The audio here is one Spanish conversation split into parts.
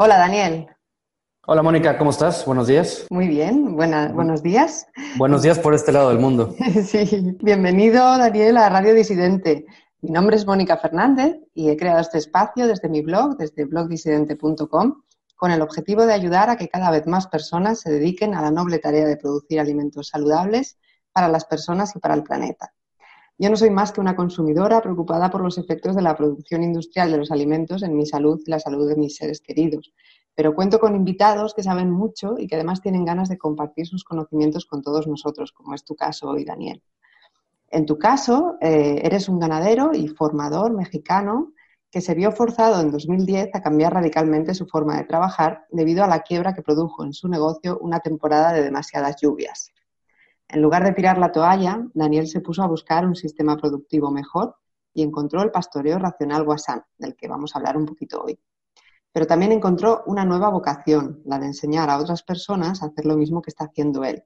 Hola, Daniel. Hola, Mónica, ¿cómo estás? Buenos días. Muy bien, buena, buenos días. Buenos días por este lado del mundo. sí, bienvenido, Daniel, a Radio Disidente. Mi nombre es Mónica Fernández y he creado este espacio desde mi blog, desde blogdisidente.com, con el objetivo de ayudar a que cada vez más personas se dediquen a la noble tarea de producir alimentos saludables para las personas y para el planeta. Yo no soy más que una consumidora preocupada por los efectos de la producción industrial de los alimentos en mi salud y la salud de mis seres queridos. Pero cuento con invitados que saben mucho y que además tienen ganas de compartir sus conocimientos con todos nosotros, como es tu caso hoy, Daniel. En tu caso, eh, eres un ganadero y formador mexicano que se vio forzado en 2010 a cambiar radicalmente su forma de trabajar debido a la quiebra que produjo en su negocio una temporada de demasiadas lluvias. En lugar de tirar la toalla, Daniel se puso a buscar un sistema productivo mejor y encontró el pastoreo racional Guasán, del que vamos a hablar un poquito hoy. Pero también encontró una nueva vocación, la de enseñar a otras personas a hacer lo mismo que está haciendo él.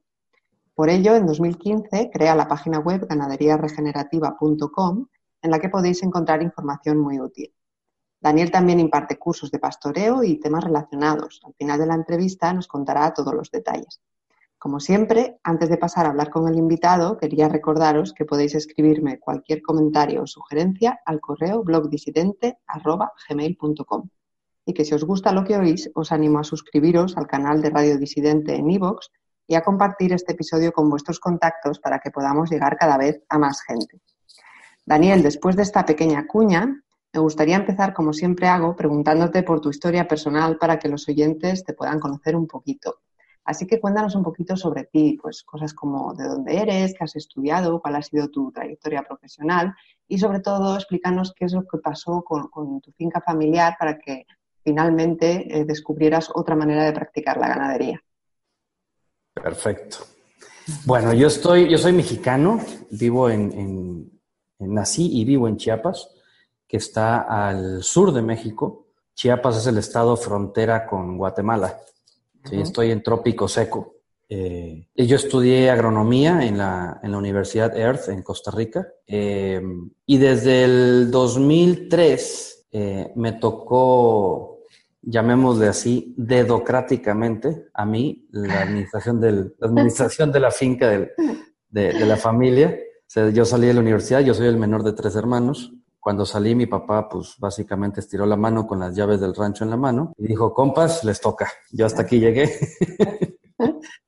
Por ello, en 2015 crea la página web ganaderiaregenerativa.com, en la que podéis encontrar información muy útil. Daniel también imparte cursos de pastoreo y temas relacionados. Al final de la entrevista nos contará todos los detalles. Como siempre, antes de pasar a hablar con el invitado, quería recordaros que podéis escribirme cualquier comentario o sugerencia al correo blogdisidente.gmail.com y que si os gusta lo que oís, os animo a suscribiros al canal de Radio Disidente en iVoox y a compartir este episodio con vuestros contactos para que podamos llegar cada vez a más gente. Daniel, después de esta pequeña cuña, me gustaría empezar, como siempre hago, preguntándote por tu historia personal para que los oyentes te puedan conocer un poquito. Así que cuéntanos un poquito sobre ti, pues cosas como de dónde eres, qué has estudiado, cuál ha sido tu trayectoria profesional y sobre todo explícanos qué es lo que pasó con, tu finca familiar para que finalmente eh, descubrieras otra manera de practicar la ganadería. Perfecto. Bueno, yo estoy, yo soy mexicano, vivo en, nací y vivo en Chiapas, que está al sur de México. Chiapas es el estado frontera con Guatemala. Sí, estoy en trópico seco. Eh, yo estudié agronomía en la, en la, Universidad Earth en Costa Rica em, y desde el 2003 eh, me tocó, llamémosle así, dedocráticamente a mí la administración, del, la, administración de la finca de, de, la familia. yo salí de la universidad, yo soy el menor de tres hermanos. Cuando salí, mi papá, pues básicamente estiró la mano con las llaves del rancho en la mano y dijo, compas, les toca. Yo hasta aquí llegué.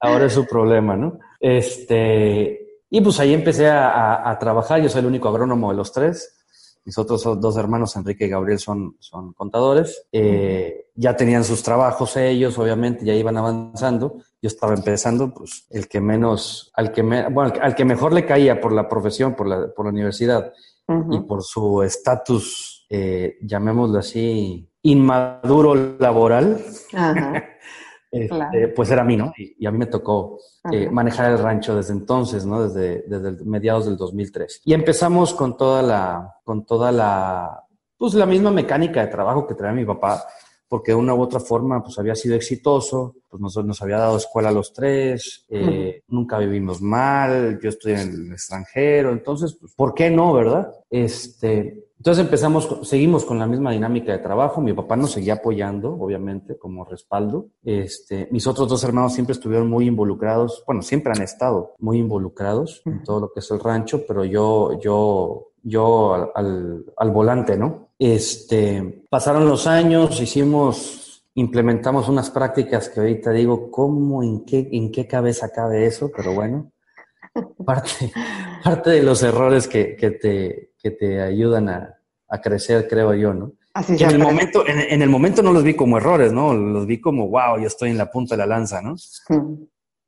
Ahora es su problema, ¿no? Este, y pues ahí empecé a, trabajar. Yo soy el único agrónomo de los tres. Mis otros dos hermanos, Enrique y Gabriel, son, son contadores. Eh, ya tenían sus trabajos ellos, obviamente, ya iban avanzando. Yo estaba empezando, pues, el que menos, al que, me, bueno, al que mejor le caía por la profesión, por la, por la universidad y por su estatus, eh, llamémoslo así, inmaduro laboral, este, pues era a mí, ¿no? Y, a mí me tocó eh, manejar el rancho desde entonces, ¿no? Desde, desde mediados del 2003. Y empezamos con toda la, con toda la, pues la misma mecánica de trabajo que traía mi papá porque de una u otra forma pues había sido exitoso, pues nos, nos había dado escuela a los tres, eh, nunca vivimos mal, yo estoy en el extranjero, entonces, pues, ¿por qué no, verdad? Este, entonces empezamos, seguimos con la misma dinámica de trabajo, mi papá nos seguía apoyando, obviamente, como respaldo. Este, mis otros dos hermanos siempre estuvieron muy involucrados, bueno, siempre han estado muy involucrados en todo lo que es el rancho, pero yo, yo, yo al, al volante, ¿no? Este, pasaron los años, hicimos, implementamos unas prácticas que ahorita digo, ¿cómo, en qué, en qué cabeza cabe eso? Pero bueno, parte, parte de los errores que, que, te, que te ayudan a, a crecer, creo yo, ¿no? Así en el, momento, en, el momento no los vi como errores, ¿no? Los vi como, wow, yo estoy en la punta de la lanza, ¿no?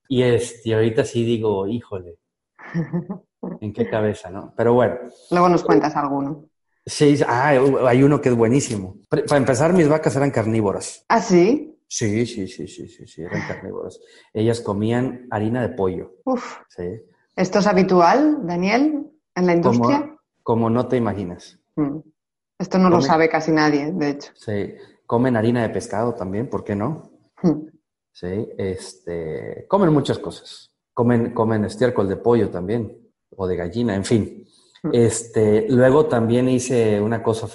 Y, este, ahorita sí digo, híjole, ¿en qué cabeza, no? Pero bueno. Luego nos cuentas alguno. Sí, ah, hay uno que es buenísimo. Para empezar, mis vacas eran carnívoras. ¿Ah, sí? Sí, sí, sí, sí, sí, sí, eran carnívoras. Ellas comían harina de pollo. Uf. Sí. ¿Esto es habitual, Daniel, en la industria? Como, no te imaginas. Mm. Esto no lo sabe casi nadie, de hecho. Sí. Comen harina de pescado también, ¿por qué no? Mm. Sí, este, comen muchas cosas. Comen, comen estiércol de pollo también, o de gallina, en fin. Este, luego también hice una cosa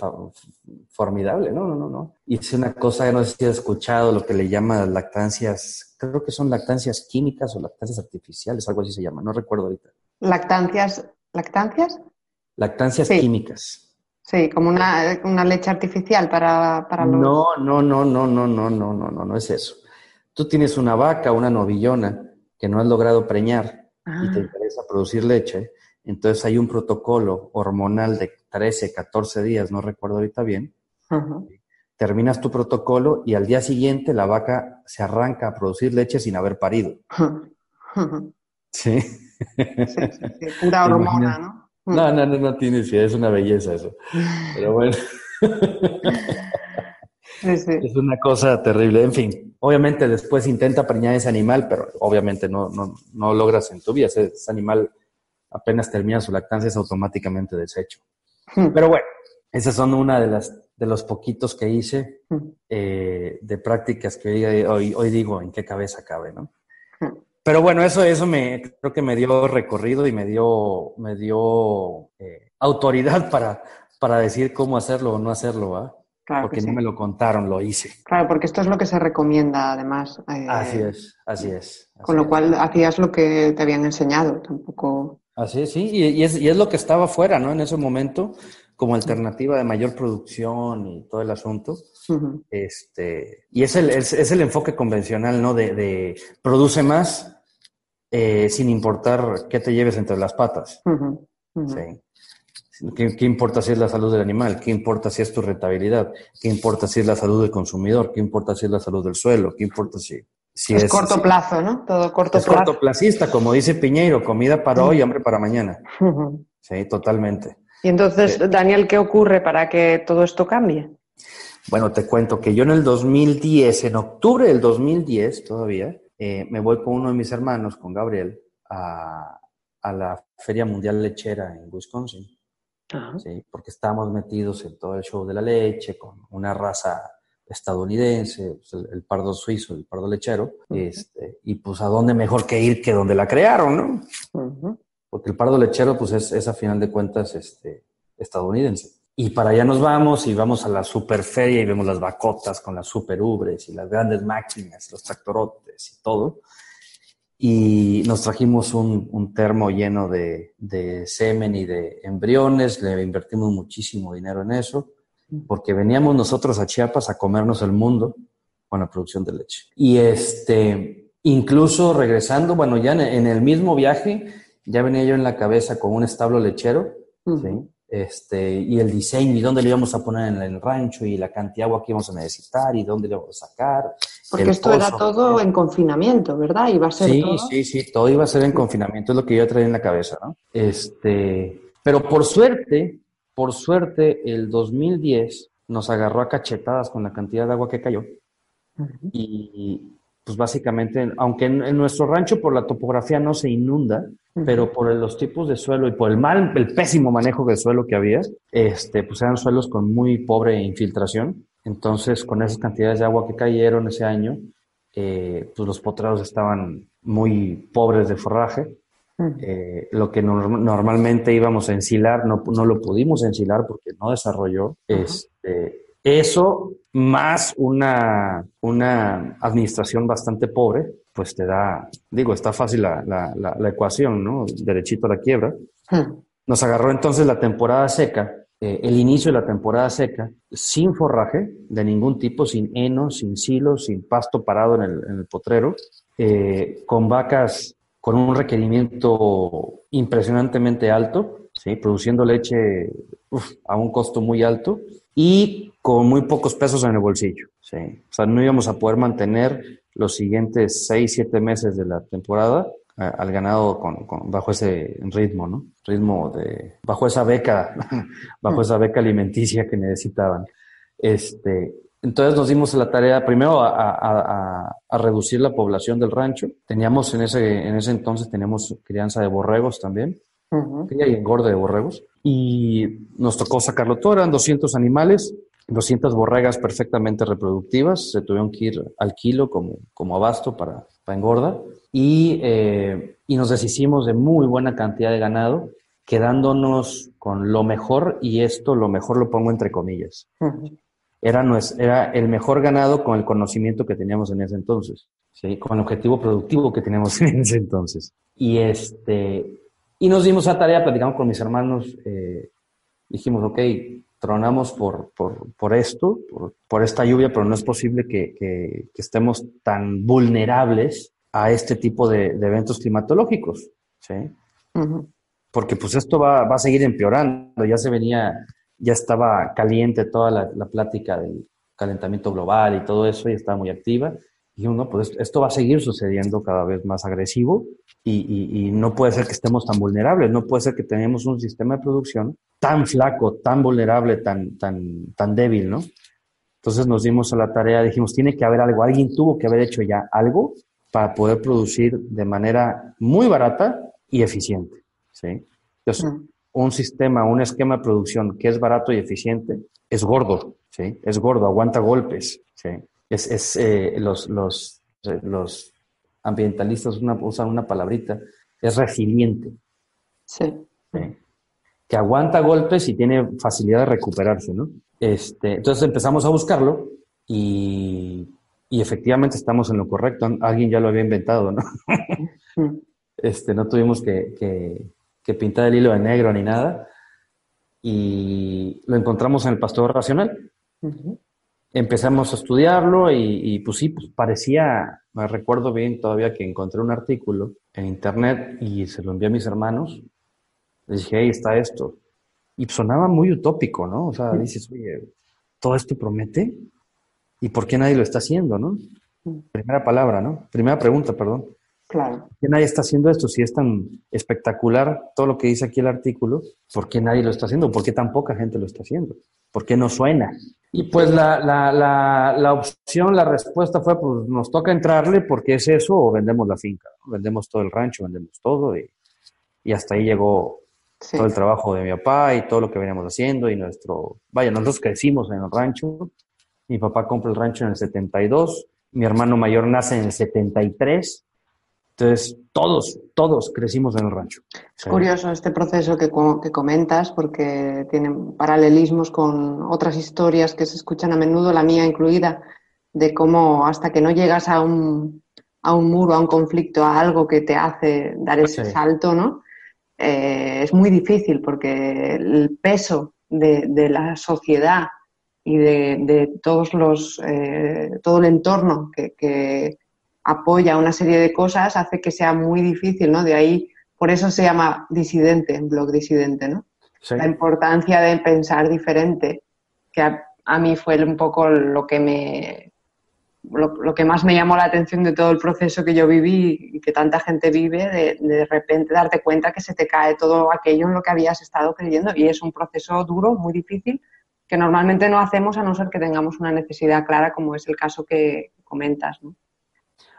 formidable, no, no, no, no. Hice una cosa, no sé si has escuchado, lo que le llaman lactancias, creo que son lactancias químicas o lactancias artificiales, algo así se llama, no recuerdo ahorita. Lactancias, lactancias? Lactancias químicas. Sí, como una, una leche artificial para, para los... No, no, no, no, no, no, no, no, no, no es eso. Tú tienes una vaca, una novillona, que no has logrado preñar y te ah. interesa producir leche, entonces hay un protocolo hormonal de 13, 14 días, no recuerdo ahorita bien. Terminas tu protocolo y al día siguiente la vaca se arranca a producir leche sin haber parido. Sí. sí, sí, Pura hormona, ¿no? No, no, no, no tiene es una belleza eso. Pero bueno. Es una cosa terrible. En fin, obviamente después intenta preñar ese animal, pero obviamente no, no, no logras en tu vida. Ese, animal apenas termina su lactancia es automáticamente deshecho. Hmm. Pero bueno, esas son una de las de los poquitos que hice hmm. eh, de prácticas que hoy, hoy, digo en qué cabeza cabe, ¿no? Hmm. Pero bueno, eso, eso me creo que me dio recorrido y me dio, me dio eh, autoridad para, para decir cómo hacerlo o no hacerlo, ¿va? porque no me lo contaron, lo hice. Claro, porque esto es lo que se recomienda además. Eh, así es, así es. con lo cual hacías lo que te habían enseñado, tampoco... Así es, sí, y, es, y es lo que estaba fuera, ¿no? En ese momento, como alternativa de mayor producción y todo el asunto. este, y es el, es, el enfoque convencional, ¿no? De, de produce más sin importar qué te lleves entre las patas. Sí. ¿Qué, importa si es la salud del animal? ¿Qué importa si es tu rentabilidad? ¿Qué importa si es la salud del consumidor? ¿Qué importa si es la salud del suelo? ¿Qué importa si, si es, corto plazo, ¿no? Todo corto es plazo. cortoplacista, como dice Piñeiro, comida para hoy, hambre para mañana. Sí, totalmente. Y entonces, Daniel, ¿qué ocurre para que todo esto cambie? Bueno, te cuento que yo en el 2010, en octubre del 2010 todavía, eh, me voy con uno de mis hermanos, con Gabriel, a, a la Feria Mundial Lechera en Wisconsin. ¿sí? porque estamos metidos en todo el show de la leche, con una raza estadounidense, pues, el, pardo suizo, el pardo lechero, este, y pues a dónde mejor que ir que donde la crearon, ¿no? Porque el pardo lechero pues es, a final de cuentas este, estadounidense. Y para allá nos vamos y vamos a la super feria y vemos las vacotas con las super ubres y las grandes máquinas, los tractorotes y todo y nos trajimos un, termo lleno de, semen y de embriones, le invertimos muchísimo dinero en eso, porque veníamos nosotros a Chiapas a comernos el mundo con la producción de leche. Y este, incluso regresando, bueno, ya en, el mismo viaje, ya venía yo en la cabeza con un establo lechero, ¿sí? este, y el diseño y dónde le íbamos a poner en el rancho y la cantidad de agua que íbamos a necesitar y dónde le íbamos a sacar. Porque esto era todo en confinamiento, ¿verdad? Iba a ser sí, sí, sí, todo iba a ser en confinamiento, es lo que yo traía en la cabeza, ¿no? Este, pero por suerte, por suerte, el 2010 nos agarró a cachetadas con la cantidad de agua que cayó. Y pues básicamente, aunque en, nuestro rancho por la topografía no se inunda, pero por los tipos de suelo y por el mal, el pésimo manejo del suelo que había, este, pues eran suelos con muy pobre infiltración. Entonces, con esas cantidades de agua que cayeron ese año, eh, pues los potreros estaban muy pobres de forraje. Eh, lo que normalmente íbamos a ensilar, no, no, lo pudimos ensilar porque no desarrolló. Este, eso más una, una administración bastante pobre, pues te da, digo, está fácil la, la, la, ecuación, ¿no? Derechito a la quiebra. Nos agarró entonces la temporada seca, eh, el inicio de la temporada seca, sin forraje de ningún tipo, sin heno, sin silo, sin pasto parado en el, en el potrero, eh, con vacas con un requerimiento impresionantemente alto, ¿sí? produciendo leche a un costo muy alto y con muy pocos pesos en el bolsillo. ¿sí? O sea, no íbamos a poder mantener los siguientes seis, siete meses de la temporada eh, al ganado con, bajo ese ritmo, ¿no? Ritmo de, bajo esa beca, bajo esa beca alimenticia que necesitaban. Este, entonces nos dimos la tarea primero a, reducir la población del rancho. Teníamos en ese, en ese entonces teníamos crianza de borregos también, uh y engorde de borregos. Y nos tocó sacarlo todo, eran 200 animales, 200 borregas perfectamente reproductivas, se tuvieron que ir al kilo como, como abasto para, para engorda. Y, eh, y nos deshicimos de muy buena cantidad de ganado quedándonos con lo mejor, y esto lo mejor lo pongo entre comillas. Era, era el mejor ganado con el conocimiento que teníamos en ese entonces, ¿sí? con el objetivo productivo que teníamos en ese entonces. Y, este, y nos dimos a tarea, platicamos con mis hermanos, eh, dijimos, ok, tronamos por, por, esto, por, esta lluvia, pero no es posible que, estemos tan vulnerables a este tipo de, eventos climatológicos, ¿sí? Porque pues esto va, a seguir empeorando, ya se venía, ya estaba caliente toda la, plática del calentamiento global y todo eso, y estaba muy activa, y uno, pues esto va a seguir sucediendo cada vez más agresivo y, no puede ser que estemos tan vulnerables, no puede ser que tengamos un sistema de producción tan flaco, tan vulnerable, tan, tan, tan débil, ¿no? Entonces nos dimos a la tarea, dijimos, tiene que haber algo, alguien tuvo que haber hecho ya algo para poder producir de manera muy barata y eficiente, ¿sí? Entonces, mm. Un sistema, un esquema de producción que es barato y eficiente es gordo, ¿sí? Es gordo, aguanta golpes, ¿sí? Es, es eh, los, los, los ambientalistas usan una palabrita, es resiliente. Sí. Que aguanta golpes y tiene facilidad de recuperarse, ¿no? Este, entonces empezamos a buscarlo y, efectivamente estamos en lo correcto. Alguien ya lo había inventado, ¿no? este, no tuvimos que, pintar el hilo de negro ni nada. Y lo encontramos en el pastor racional empezamos a estudiarlo y, pues sí, pues parecía, me recuerdo bien todavía que encontré un artículo en internet y se lo envié a mis hermanos. Les dije, ahí está esto. Y sonaba muy utópico, ¿no? O sea, dices, oye, ¿todo esto promete? ¿Y por qué nadie lo está haciendo, no? Primera palabra, ¿no? Primera pregunta, perdón. Claro. ¿Por qué nadie está haciendo esto? Si es tan espectacular todo lo que dice aquí el artículo, ¿por qué nadie lo está haciendo? ¿Por qué tan poca gente lo está haciendo? ¿Por qué no suena? Y pues la, la, la, la opción, la respuesta fue, pues nos toca entrarle porque es eso o vendemos la finca. Vendemos todo el rancho, vendemos todo y, y hasta ahí llegó todo el trabajo de mi papá y todo lo que veníamos haciendo y nuestro, vaya, nosotros crecimos en el rancho. Mi papá compra el rancho en el 72, mi hermano mayor nace en el 73 entonces, todos, todos crecimos en el rancho. Es curioso este proceso que, que, comentas porque tiene paralelismos con otras historias que se escuchan a menudo, la mía incluida, de cómo hasta que no llegas a un, a un muro, a un conflicto, a algo que te hace dar ese salto, ¿no? Eh, es muy difícil porque el peso de, de la sociedad y de, de todos los, eh, todo el entorno que, que apoya una serie de cosas hace que sea muy difícil, ¿no? De ahí, por eso se llama disidente, blog disidente, ¿no? La importancia de pensar diferente, que a, mí fue un poco lo que me lo, que más me llamó la atención de todo el proceso que yo viví y que tanta gente vive, de, de repente darte cuenta que se te cae todo aquello en lo que habías estado creyendo y es un proceso duro, muy difícil, que normalmente no hacemos a no ser que tengamos una necesidad clara, como es el caso que comentas. ¿no?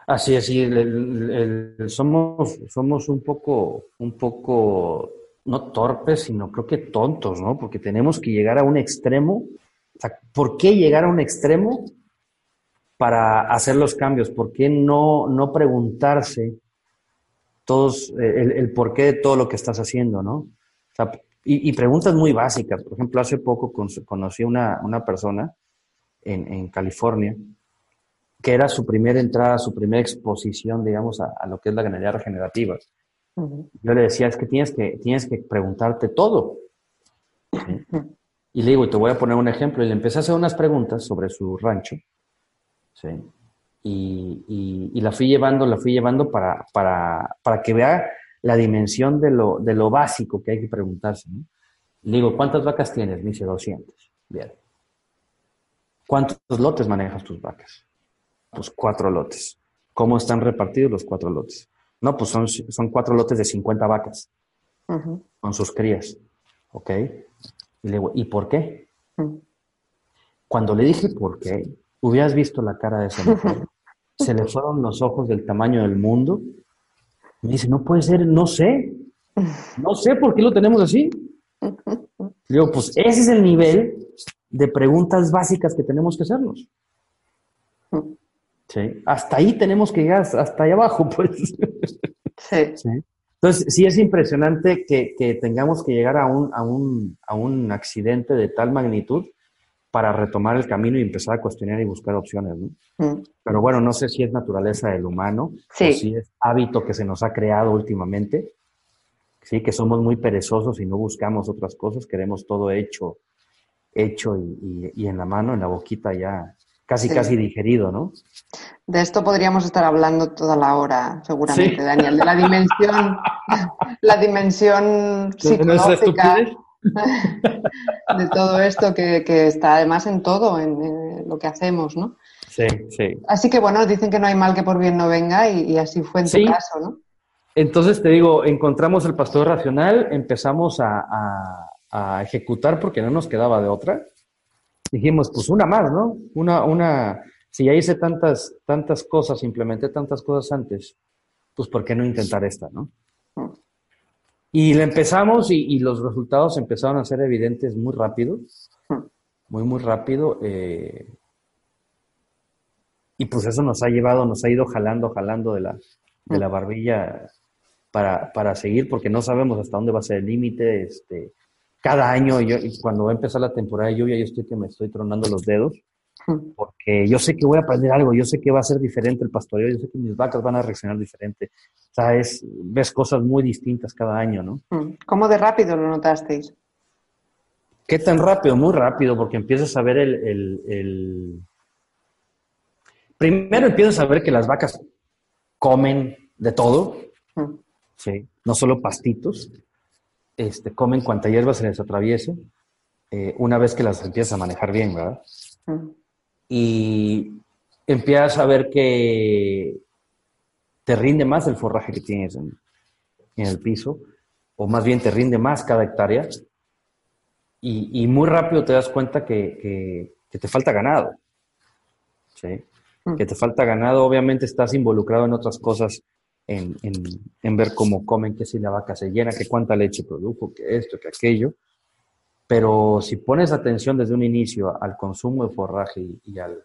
Así es, sí, somos, somos un poco, un poco, no torpes, sino creo que tontos, ¿no? Porque tenemos que llegar a un extremo. O ¿por qué llegar a un extremo para hacer los cambios? ¿Por qué no, no preguntarse todos el, el porqué de todo lo que estás haciendo, ¿no? O sea, y, preguntas muy básicas. Por ejemplo, hace poco conocí a una, una persona en, en California que era su primera entrada, su primera exposición, digamos, a, lo que es la ganadería regenerativa. Yo le decía, es que tienes que, tienes que preguntarte todo. Y le digo, te voy a poner un ejemplo, y le empecé a hacer unas preguntas sobre su rancho, ¿sí? y, y, la fui llevando, la fui llevando para, para, para que vea la dimensión de lo, de lo básico que hay que preguntarse. Le digo, ¿cuántas vacas tienes? Me dice 200. Bien. ¿Cuántos lotes manejas tus vacas? Pues cuatro lotes. ¿Cómo están repartidos los cuatro lotes? No, pues son, son cuatro lotes de 50 vacas con sus crías. ¿Ok? Y le digo, ¿y por qué? Cuando le dije por qué, hubieras visto la cara de esa mujer. Se le fueron los ojos del tamaño del mundo. Me dice, no puede ser, no sé. No sé por qué lo tenemos así. Le digo, pues ese es el nivel de preguntas básicas que tenemos que hacernos. Hasta ahí tenemos que llegar, hasta ahí abajo, pues. Sí. Entonces, sí es impresionante que, que tengamos que llegar a un, a, un, a un accidente de tal magnitud para retomar el camino y empezar a cuestionar y buscar opciones. ¿no? Mm. Pero bueno, no sé si es naturaleza del humano o si es hábito que se nos ha creado últimamente. Sí, que somos muy perezosos y no buscamos otras cosas, queremos todo hecho, hecho y, y, en la mano, en la boquita ya, casi, casi digerido, ¿no? De esto podríamos estar hablando toda la hora, seguramente, Daniel, de la dimensión, la dimensión psicológica de todo esto que, está además en todo, en, lo que hacemos, ¿no? Sí, sí. Así que bueno, dicen que no hay mal que por bien no venga y, así fue en tu caso, ¿no? Entonces te digo, encontramos el pastor racional, empezamos a, ejecutar porque no nos quedaba de otra. Dijimos, pues una más, ¿no? Una, una, si ya hice tantas, tantas cosas, implementé tantas cosas antes, pues ¿por qué no intentar esta, no? Y le empezamos y, los resultados empezaron a ser evidentes muy rápido, muy, muy rápido. Eh, y pues eso nos ha llevado, nos ha ido jalando, jalando de la, de la barbilla para, para seguir, porque no sabemos hasta dónde va a ser el límite. Este, cada año, yo, cuando va a empezar la temporada de lluvia, yo estoy que me estoy tronando los dedos, porque yo sé que voy a aprender algo, yo sé que va a ser diferente el pastoreo, yo sé que mis vacas van a reaccionar diferente. O sea, es, ves cosas muy distintas cada año, ¿no? ¿Cómo de rápido lo notasteis? ¿Qué tan rápido? Muy rápido, porque empiezas a ver el... el, el... Primero empiezas a ver que las vacas comen de todo, ¿sí? no solo pastitos, este, comen cuanta hierba se les atraviese, eh, una vez que las empiezas a manejar bien, ¿verdad? Y empiezas a ver que te rinde más el forraje que tienes en, el piso, o más bien te rinde más cada hectárea, y, muy rápido te das cuenta que, que, te falta ganado. ¿sí? Que te falta ganado, obviamente estás involucrado en otras cosas en, en, ver cómo comen, que si la vaca se llena, que cuánta leche produjo, que esto, que aquello. Pero si pones atención desde un inicio al consumo de forraje y, al,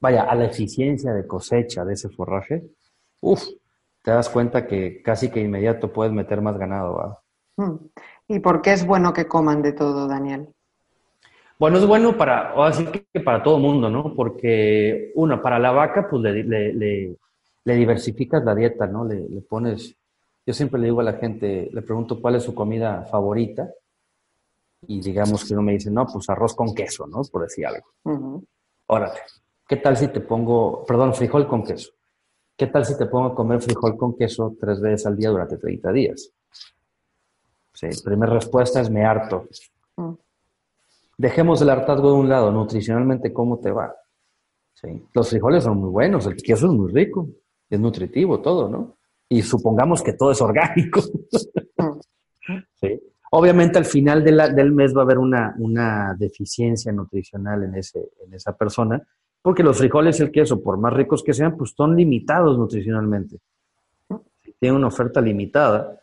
vaya, a la eficiencia de cosecha de ese forraje, uff, te das cuenta que casi que inmediato puedes meter más ganado. Hmm. ¿Y por qué es bueno que coman de todo, Daniel? Bueno, es bueno para, o así que para todo el mundo, ¿no? Porque, uno, para la vaca, pues le, le diversificas la dieta, ¿no? Le, pones, yo siempre le digo a la gente, le pregunto cuál es su comida favorita y digamos que uno me dice, no, pues arroz con queso, ¿no? Por decir algo. Órale, ¿qué tal si te pongo, perdón, frijol con queso? ¿Qué tal si te pongo a comer frijol con queso tres veces al día durante 30 días? Sí, primera respuesta es me harto. Mm. Dejemos el hartazgo de un lado, nutricionalmente, ¿cómo te va? Sí. Los frijoles son muy buenos, el queso es muy rico, es nutritivo todo, ¿no? Y supongamos que todo es orgánico. ¿Sí? Obviamente al final del mes va a haber una, una deficiencia nutricional en, ese, en esa persona, porque los frijoles y el queso, por más ricos que sean, pues son limitados nutricionalmente. Tienen una oferta limitada,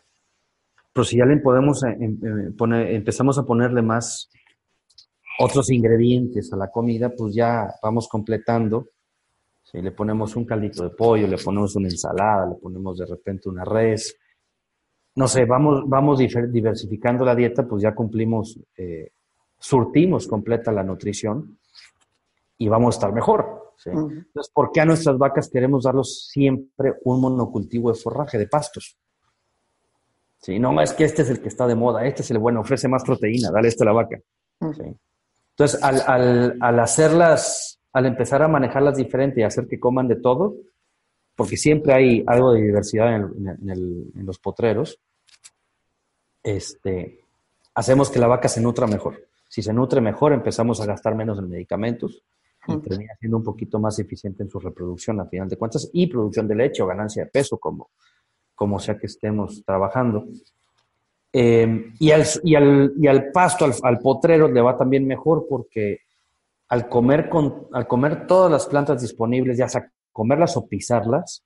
pero si ya le podemos eh, em, eh, poner, empezamos a ponerle más otros ingredientes a la comida, pues ya vamos completando si le ponemos un caldito de pollo, le ponemos una ensalada, le ponemos de repente una res. No sé, vamos, vamos diversificando la dieta, pues ya cumplimos, eh, surtimos completa la nutrición y vamos a estar mejor. Entonces, ¿por qué a nuestras vacas queremos darlos siempre un monocultivo de forraje, de pastos? ¿Sí? No es que este es el que está de moda, este es el bueno, ofrece más proteína, dale esto a la vaca. Entonces, al, al, al hacerlas al empezar a manejarlas diferente y hacer que coman de todo, porque siempre hay algo de diversidad en, los potreros, este, hacemos que la vaca se nutra mejor. Si se nutre mejor, empezamos a gastar menos en medicamentos y termina siendo un poquito más eficiente en su reproducción, a final de cuentas, y producción de leche o ganancia de peso, como, como sea que estemos trabajando. Eh, y, al, y, al, y, al, pasto, al, al, potrero, le va también mejor porque al comer, con, al comer todas las plantas disponibles, ya sea comerlas o pisarlas,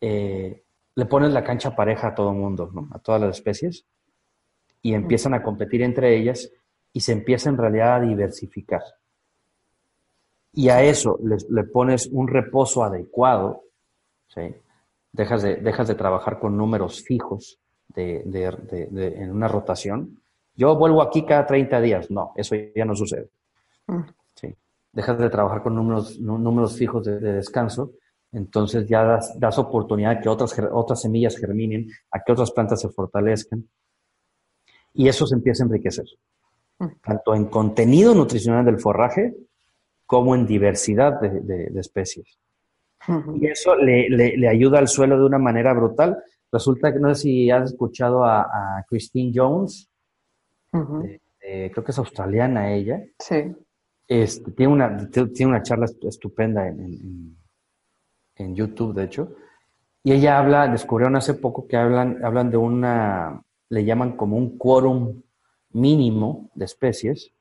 eh, le pones la cancha pareja a todo el mundo, a todas las especies, y empiezan a competir entre ellas y se empieza en realidad a diversificar. Y a eso le, pones un reposo adecuado, dejas de, dejas de trabajar con números fijos de, en una rotación. Yo vuelvo aquí cada 30 días. No, eso ya no sucede. Mm. Sí. Dejas de trabajar con números, números fijos de, descanso, entonces ya das, das, oportunidad a que otras, otras semillas germinen, a que otras plantas se fortalezcan. Y eso se empieza a enriquecer, mm. tanto en contenido nutricional del forraje como en diversidad de, especies. Y eso le, ayuda al suelo de una manera brutal. Resulta que no sé si has escuchado a, Christine Jones, creo que es australiana ella. Sí. Este, tiene, una, tiene una charla estupenda en, en, YouTube, de hecho. Y ella habla, descubrieron hace poco que hablan, hablan de una, le llaman como un quórum mínimo de especies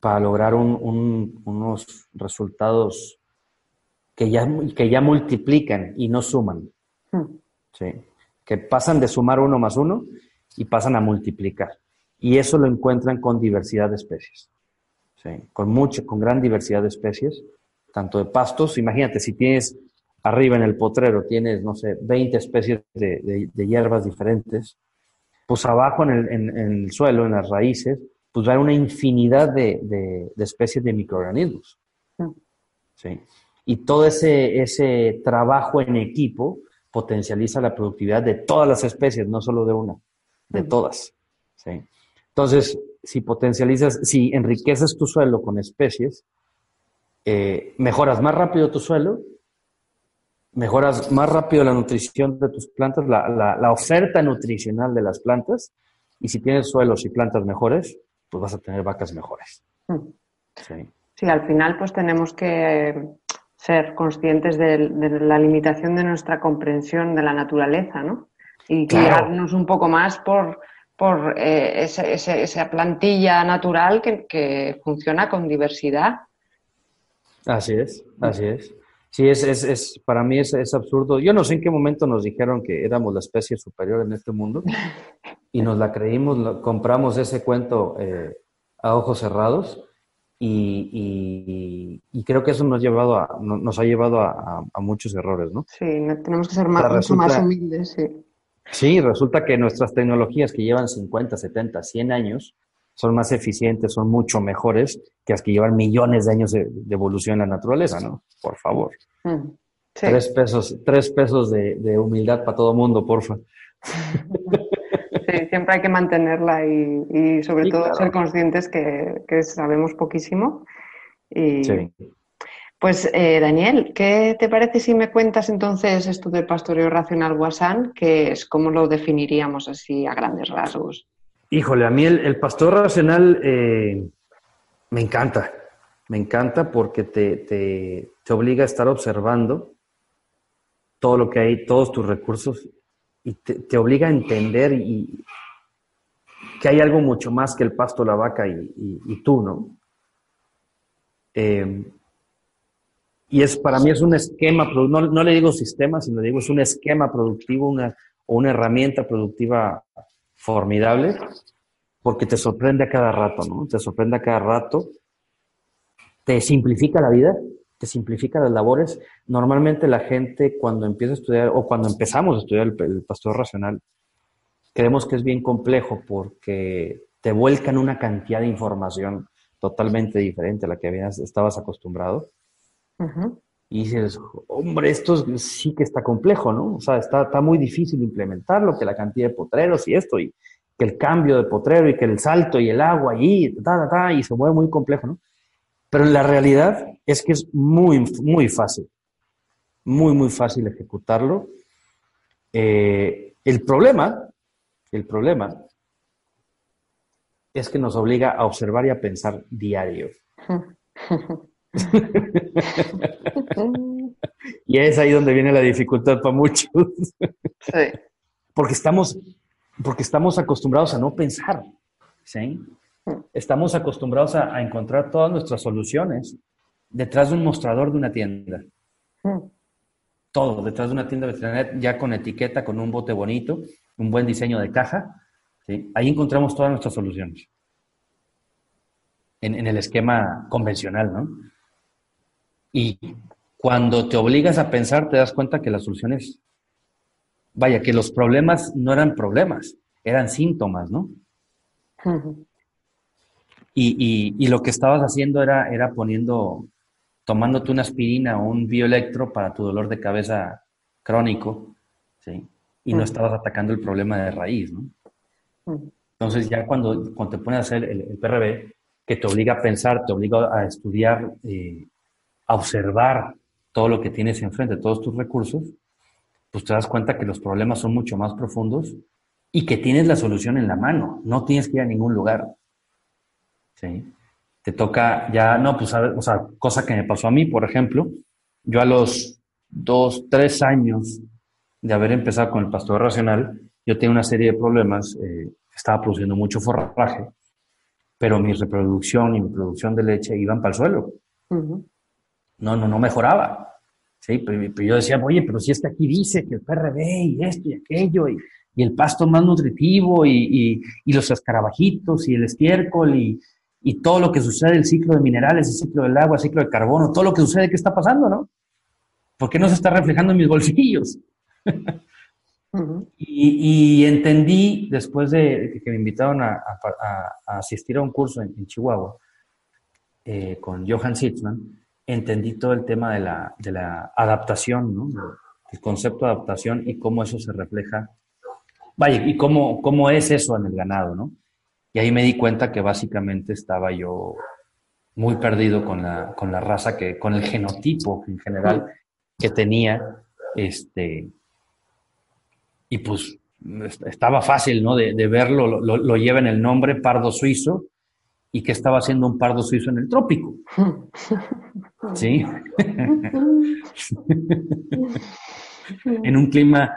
para lograr unos resultados que ya, que ya multiplican y no suman. Hmm. ¿sí? Que pasan de sumar uno más uno y pasan a multiplicar. Y eso lo encuentran con diversidad de especies. ¿Sí? Con mucha, con gran diversidad de especies, tanto de pastos. Imagínate, si tienes arriba en el potrero, tienes, no sé, 20 especies de, hierbas diferentes, pues abajo en el, en el, suelo, en las raíces, pues hay una infinidad de, especies de microorganismos. Hmm. ¿sí? Y todo ese, ese trabajo en equipo potencializa la productividad de todas las especies, no solo de una, de todas. ¿sí? Entonces, si potencializas, si enriqueces tu suelo con especies, eh, mejoras más rápido tu suelo, mejoras más rápido la nutrición de tus plantas, la, la, oferta nutricional de las plantas, y si tienes suelos y plantas mejores, pues vas a tener vacas mejores. Sí. sí, al final pues tenemos que ser conscientes de, la limitación de nuestra comprensión de la naturaleza, ¿no? Y guiarnos un poco más por, por eh, esa plantilla natural que, funciona con diversidad. Así es, así es. Sí, es, es, para mí es, es, absurdo. Yo no sé en qué momento nos dijeron que éramos la especie superior en este mundo y nos la creímos, compramos ese cuento eh, a ojos cerrados y, creo que eso nos ha llevado a, nos ha llevado a, muchos errores, ¿no? Sí, tenemos que ser más, mucho más humildes, sí. Sí, resulta que nuestras tecnologías que llevan 50, 70, 100 años son más eficientes, son mucho mejores que las que llevan millones de años de, evolución en la naturaleza, ¿no? Por favor. Mm, tres pesos, tres pesos de, de humildad para todo mundo, porfa. Sí, siempre hay que mantenerla y, sobre todo ser conscientes que, sabemos poquísimo. Y, sí. Pues eh, Daniel, ¿qué te parece si me cuentas entonces esto del pastoreo racional Wasan? que es cómo lo definiríamos así a grandes rasgos? Híjole, a mí el, pastor racional eh, me encanta, me encanta porque te, te, obliga a estar observando todo lo que hay, todos tus recursos y te, obliga a entender y, que hay algo mucho más que el pasto, la vaca y, tú, ¿no? Eh, y es para mí es un esquema, no, no le digo sistema, sino digo es un esquema productivo, una, o una herramienta productiva formidable, porque te sorprende a cada rato, ¿no? Te sorprende a cada rato, te simplifica la vida, te simplifica las labores. Normalmente la gente cuando empieza a estudiar o cuando empezamos a estudiar el, pastor racional, creemos que es bien complejo porque te vuelcan una cantidad de información totalmente diferente a la que habías, estabas acostumbrado. Y dices, hombre, esto sí que está complejo, ¿no? O sea, está, está muy difícil implementarlo, que la cantidad de potreros y esto, y que el cambio de potrero y que el salto y el agua y ta, ta, ta, y se mueve muy complejo, ¿no? Pero la realidad es que es muy, muy fácil, muy, muy fácil ejecutarlo. Eh, el problema, el problema es que nos obliga a observar y a pensar diario. y es ahí donde viene la dificultad para muchos. sí. Porque estamos, porque estamos acostumbrados a no pensar. ¿sí? Estamos acostumbrados a, encontrar todas nuestras soluciones detrás de un mostrador de una tienda. Mm. Todo, detrás de una tienda veterinaria, ya con etiqueta, con un bote bonito, un buen diseño de caja. Ahí encontramos todas nuestras soluciones. En, el esquema convencional, ¿no? Y cuando te obligas a pensar, te das cuenta que las soluciones vaya, que los problemas no eran problemas, eran síntomas, ¿no? y, lo que estabas haciendo era, era poniendo, tomándote una aspirina o un bioelectro para tu dolor de cabeza crónico, ¿sí? Y no estabas atacando el problema de raíz, ¿no? Entonces ya cuando, cuando te pones a hacer el, PRB, que te obliga a pensar, te obliga a estudiar, eh, a observar todo lo que tienes enfrente, todos tus recursos, pues te das cuenta que los problemas son mucho más profundos y que tienes la solución en la mano, no tienes que ir a ningún lugar. ¿Sí? Te toca ya, no, pues, o sea, cosa que me pasó a mí, por ejemplo, yo a los dos, tres años de haber empezado con el pastor racional, yo tenía una serie de problemas, eh, estaba produciendo mucho forraje, pero mi reproducción y mi producción de leche iban para el suelo. No, no, no mejoraba. Sí, pero, yo decía, oye, pero si este aquí dice que el PRB y esto y aquello, y, el pasto más nutritivo, y, los escarabajitos, y el estiércol, y, todo lo que sucede, el ciclo de minerales, el ciclo del agua, el ciclo del carbono, todo lo que sucede, ¿qué está pasando, no? ¿Por qué no se está reflejando en mis bolsillos? y, entendí, después de que me invitaron a, asistir a un curso en, Chihuahua eh, con Johan Sitzman, entendí todo el tema de la, de la adaptación, ¿no? el concepto de adaptación y cómo eso se refleja, vaya, y cómo, cómo es eso en el ganado, ¿no? Y ahí me di cuenta que básicamente estaba yo muy perdido con la, con la raza, que, con el genotipo en general que tenía, este, y pues estaba fácil, ¿no? De, verlo, lo, lo, lleva en el nombre pardo suizo, y que estaba haciendo un pardo suizo en el trópico. ¿Sí? en un clima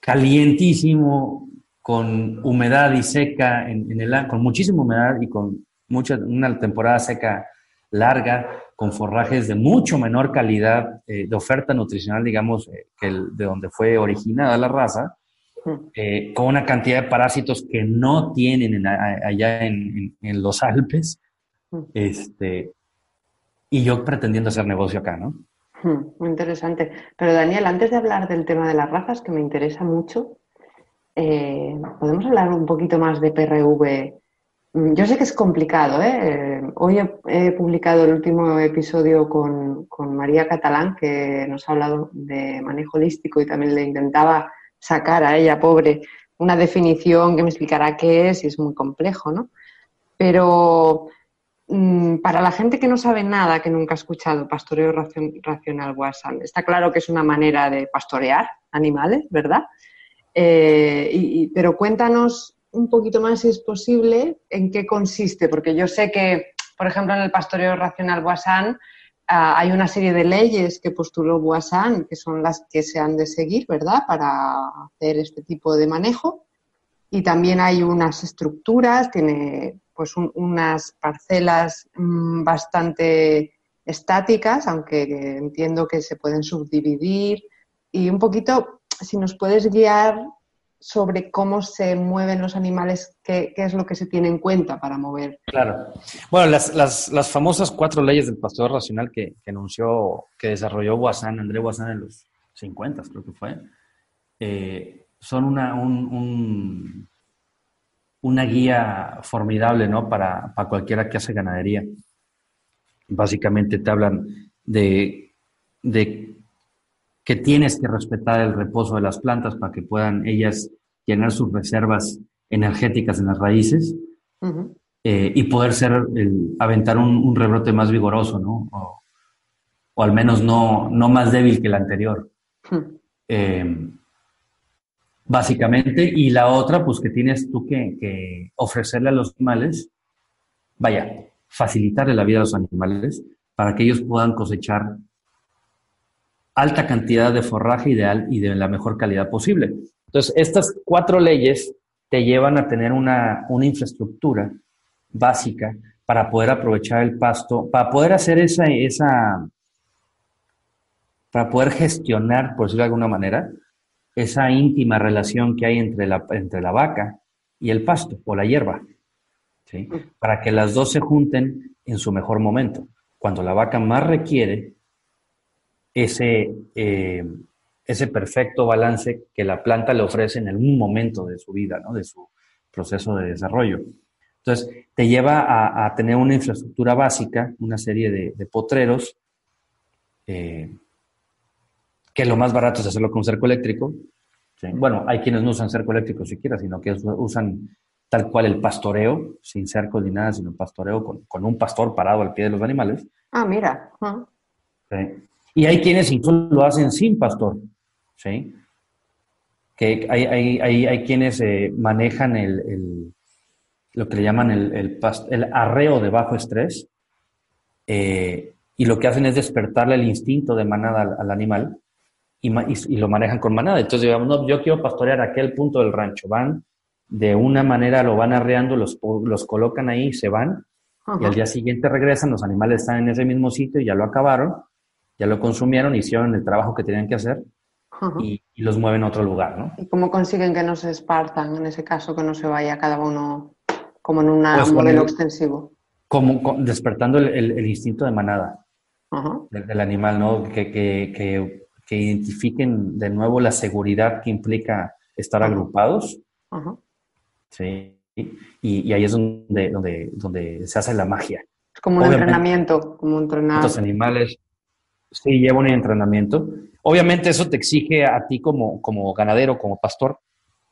calientísimo, con humedad y seca, en, el, con muchísima humedad y con mucha, una temporada seca larga, con forrajes de mucho menor calidad, eh, de oferta nutricional, digamos, eh, que el, de donde fue originada la raza, eh, con una cantidad de parásitos que no tienen allá en, los Alpes, este, y yo pretendiendo hacer negocio acá, ¿no? Muy interesante. Pero Daniel, antes de hablar del tema de las razas, que me interesa mucho, eh, ¿podemos hablar un poquito más de PRV? Mm, yo sé que es complicado, ¿eh? Hoy he, publicado el último episodio con, con, María Catalán, que nos ha hablado de manejo holístico y también le intentaba sacar a ella, pobre, una definición que me explicara qué es y es muy complejo, ¿no? Pero mm, para la gente que no sabe nada, que nunca ha escuchado pastoreo racional Wasan, está claro que es una manera de pastorear animales, ¿verdad? Eh, pero cuéntanos un poquito más, si es posible, en qué consiste, porque yo sé que, por ejemplo, en el pastoreo racional Wasan Ah, hay una serie de leyes que postuló Boissan, que son las que se han de seguir, ¿verdad?, para hacer este tipo de manejo. Y también hay unas estructuras, tiene pues unas parcelas mm, bastante estáticas, aunque entiendo que se pueden subdividir. Y un poquito, si nos puedes guiar sobre cómo se mueven los animales, qué, es lo que se tiene en cuenta para mover. Claro. Bueno, las, famosas cuatro leyes del pastor racional que, que anunció, que desarrolló Guasán, André Guasán en los 50, creo que fue, eh, son una, un, una guía formidable ¿no? para, para cualquiera que hace ganadería. Básicamente te hablan de, de que tienes que respetar el reposo de las plantas para que puedan ellas llenar sus reservas energéticas en las raíces eh, y poder ser, el, aventar un, rebrote más vigoroso, ¿no? O, al menos no, no, más débil que el anterior. Eh, básicamente, y la otra, pues que tienes tú que, que ofrecerle a los animales, vaya, facilitarle la vida a los animales para que ellos puedan cosechar alta cantidad de forraje ideal y de la mejor calidad posible. Entonces, estas cuatro leyes te llevan a tener una, infraestructura básica para poder aprovechar el pasto, para poder hacer esa, esa, para poder gestionar, por decirlo de alguna manera, esa íntima relación que hay entre la, entre la vaca y el pasto o la hierba, ¿sí? para que las dos se junten en su mejor momento. Cuando la vaca más requiere ese, eh, ese perfecto balance que la planta le ofrece en algún momento de su vida, ¿no? de su proceso de desarrollo. Entonces, te lleva a, tener una infraestructura básica, una serie de, potreros, eh, que lo más barato es hacerlo con cerco eléctrico. Bueno, hay quienes no usan cerco eléctrico siquiera, sino que usan tal cual el pastoreo, sin cerco ni nada, sino pastoreo con, un pastor parado al pie de los animales. Ah, mira. Y hay quienes incluso lo hacen sin pastor. ¿sí? Que hay, hay, hay, quienes eh, manejan el, lo que le llaman el, el, arreo de bajo estrés, eh, y lo que hacen es despertarle el instinto de manada al, animal y, y, lo manejan con manada. Entonces, digamos, no, yo quiero pastorear aquel punto del rancho. Van de una manera, lo van arreando, los, los colocan ahí, se van, y al día siguiente regresan, los animales están en ese mismo sitio y ya lo acabaron, ya lo consumieron, hicieron el trabajo que tenían que hacer y, los mueven a otro lugar, ¿no? ¿Y cómo consiguen que no se espartan, en ese caso, que no se vaya cada uno como en pues un modelo extensivo? Como, despertando el, instinto de manada del, animal, ¿no? Que, que, que, identifiquen de nuevo la seguridad que implica estar agrupados. Sí. Y, ahí es donde, donde, donde se hace la magia. Es como un entrenamiento, como entrenar. Los animales, sí, lleva un entrenamiento. Obviamente eso te exige a ti como, como ganadero, como pastor,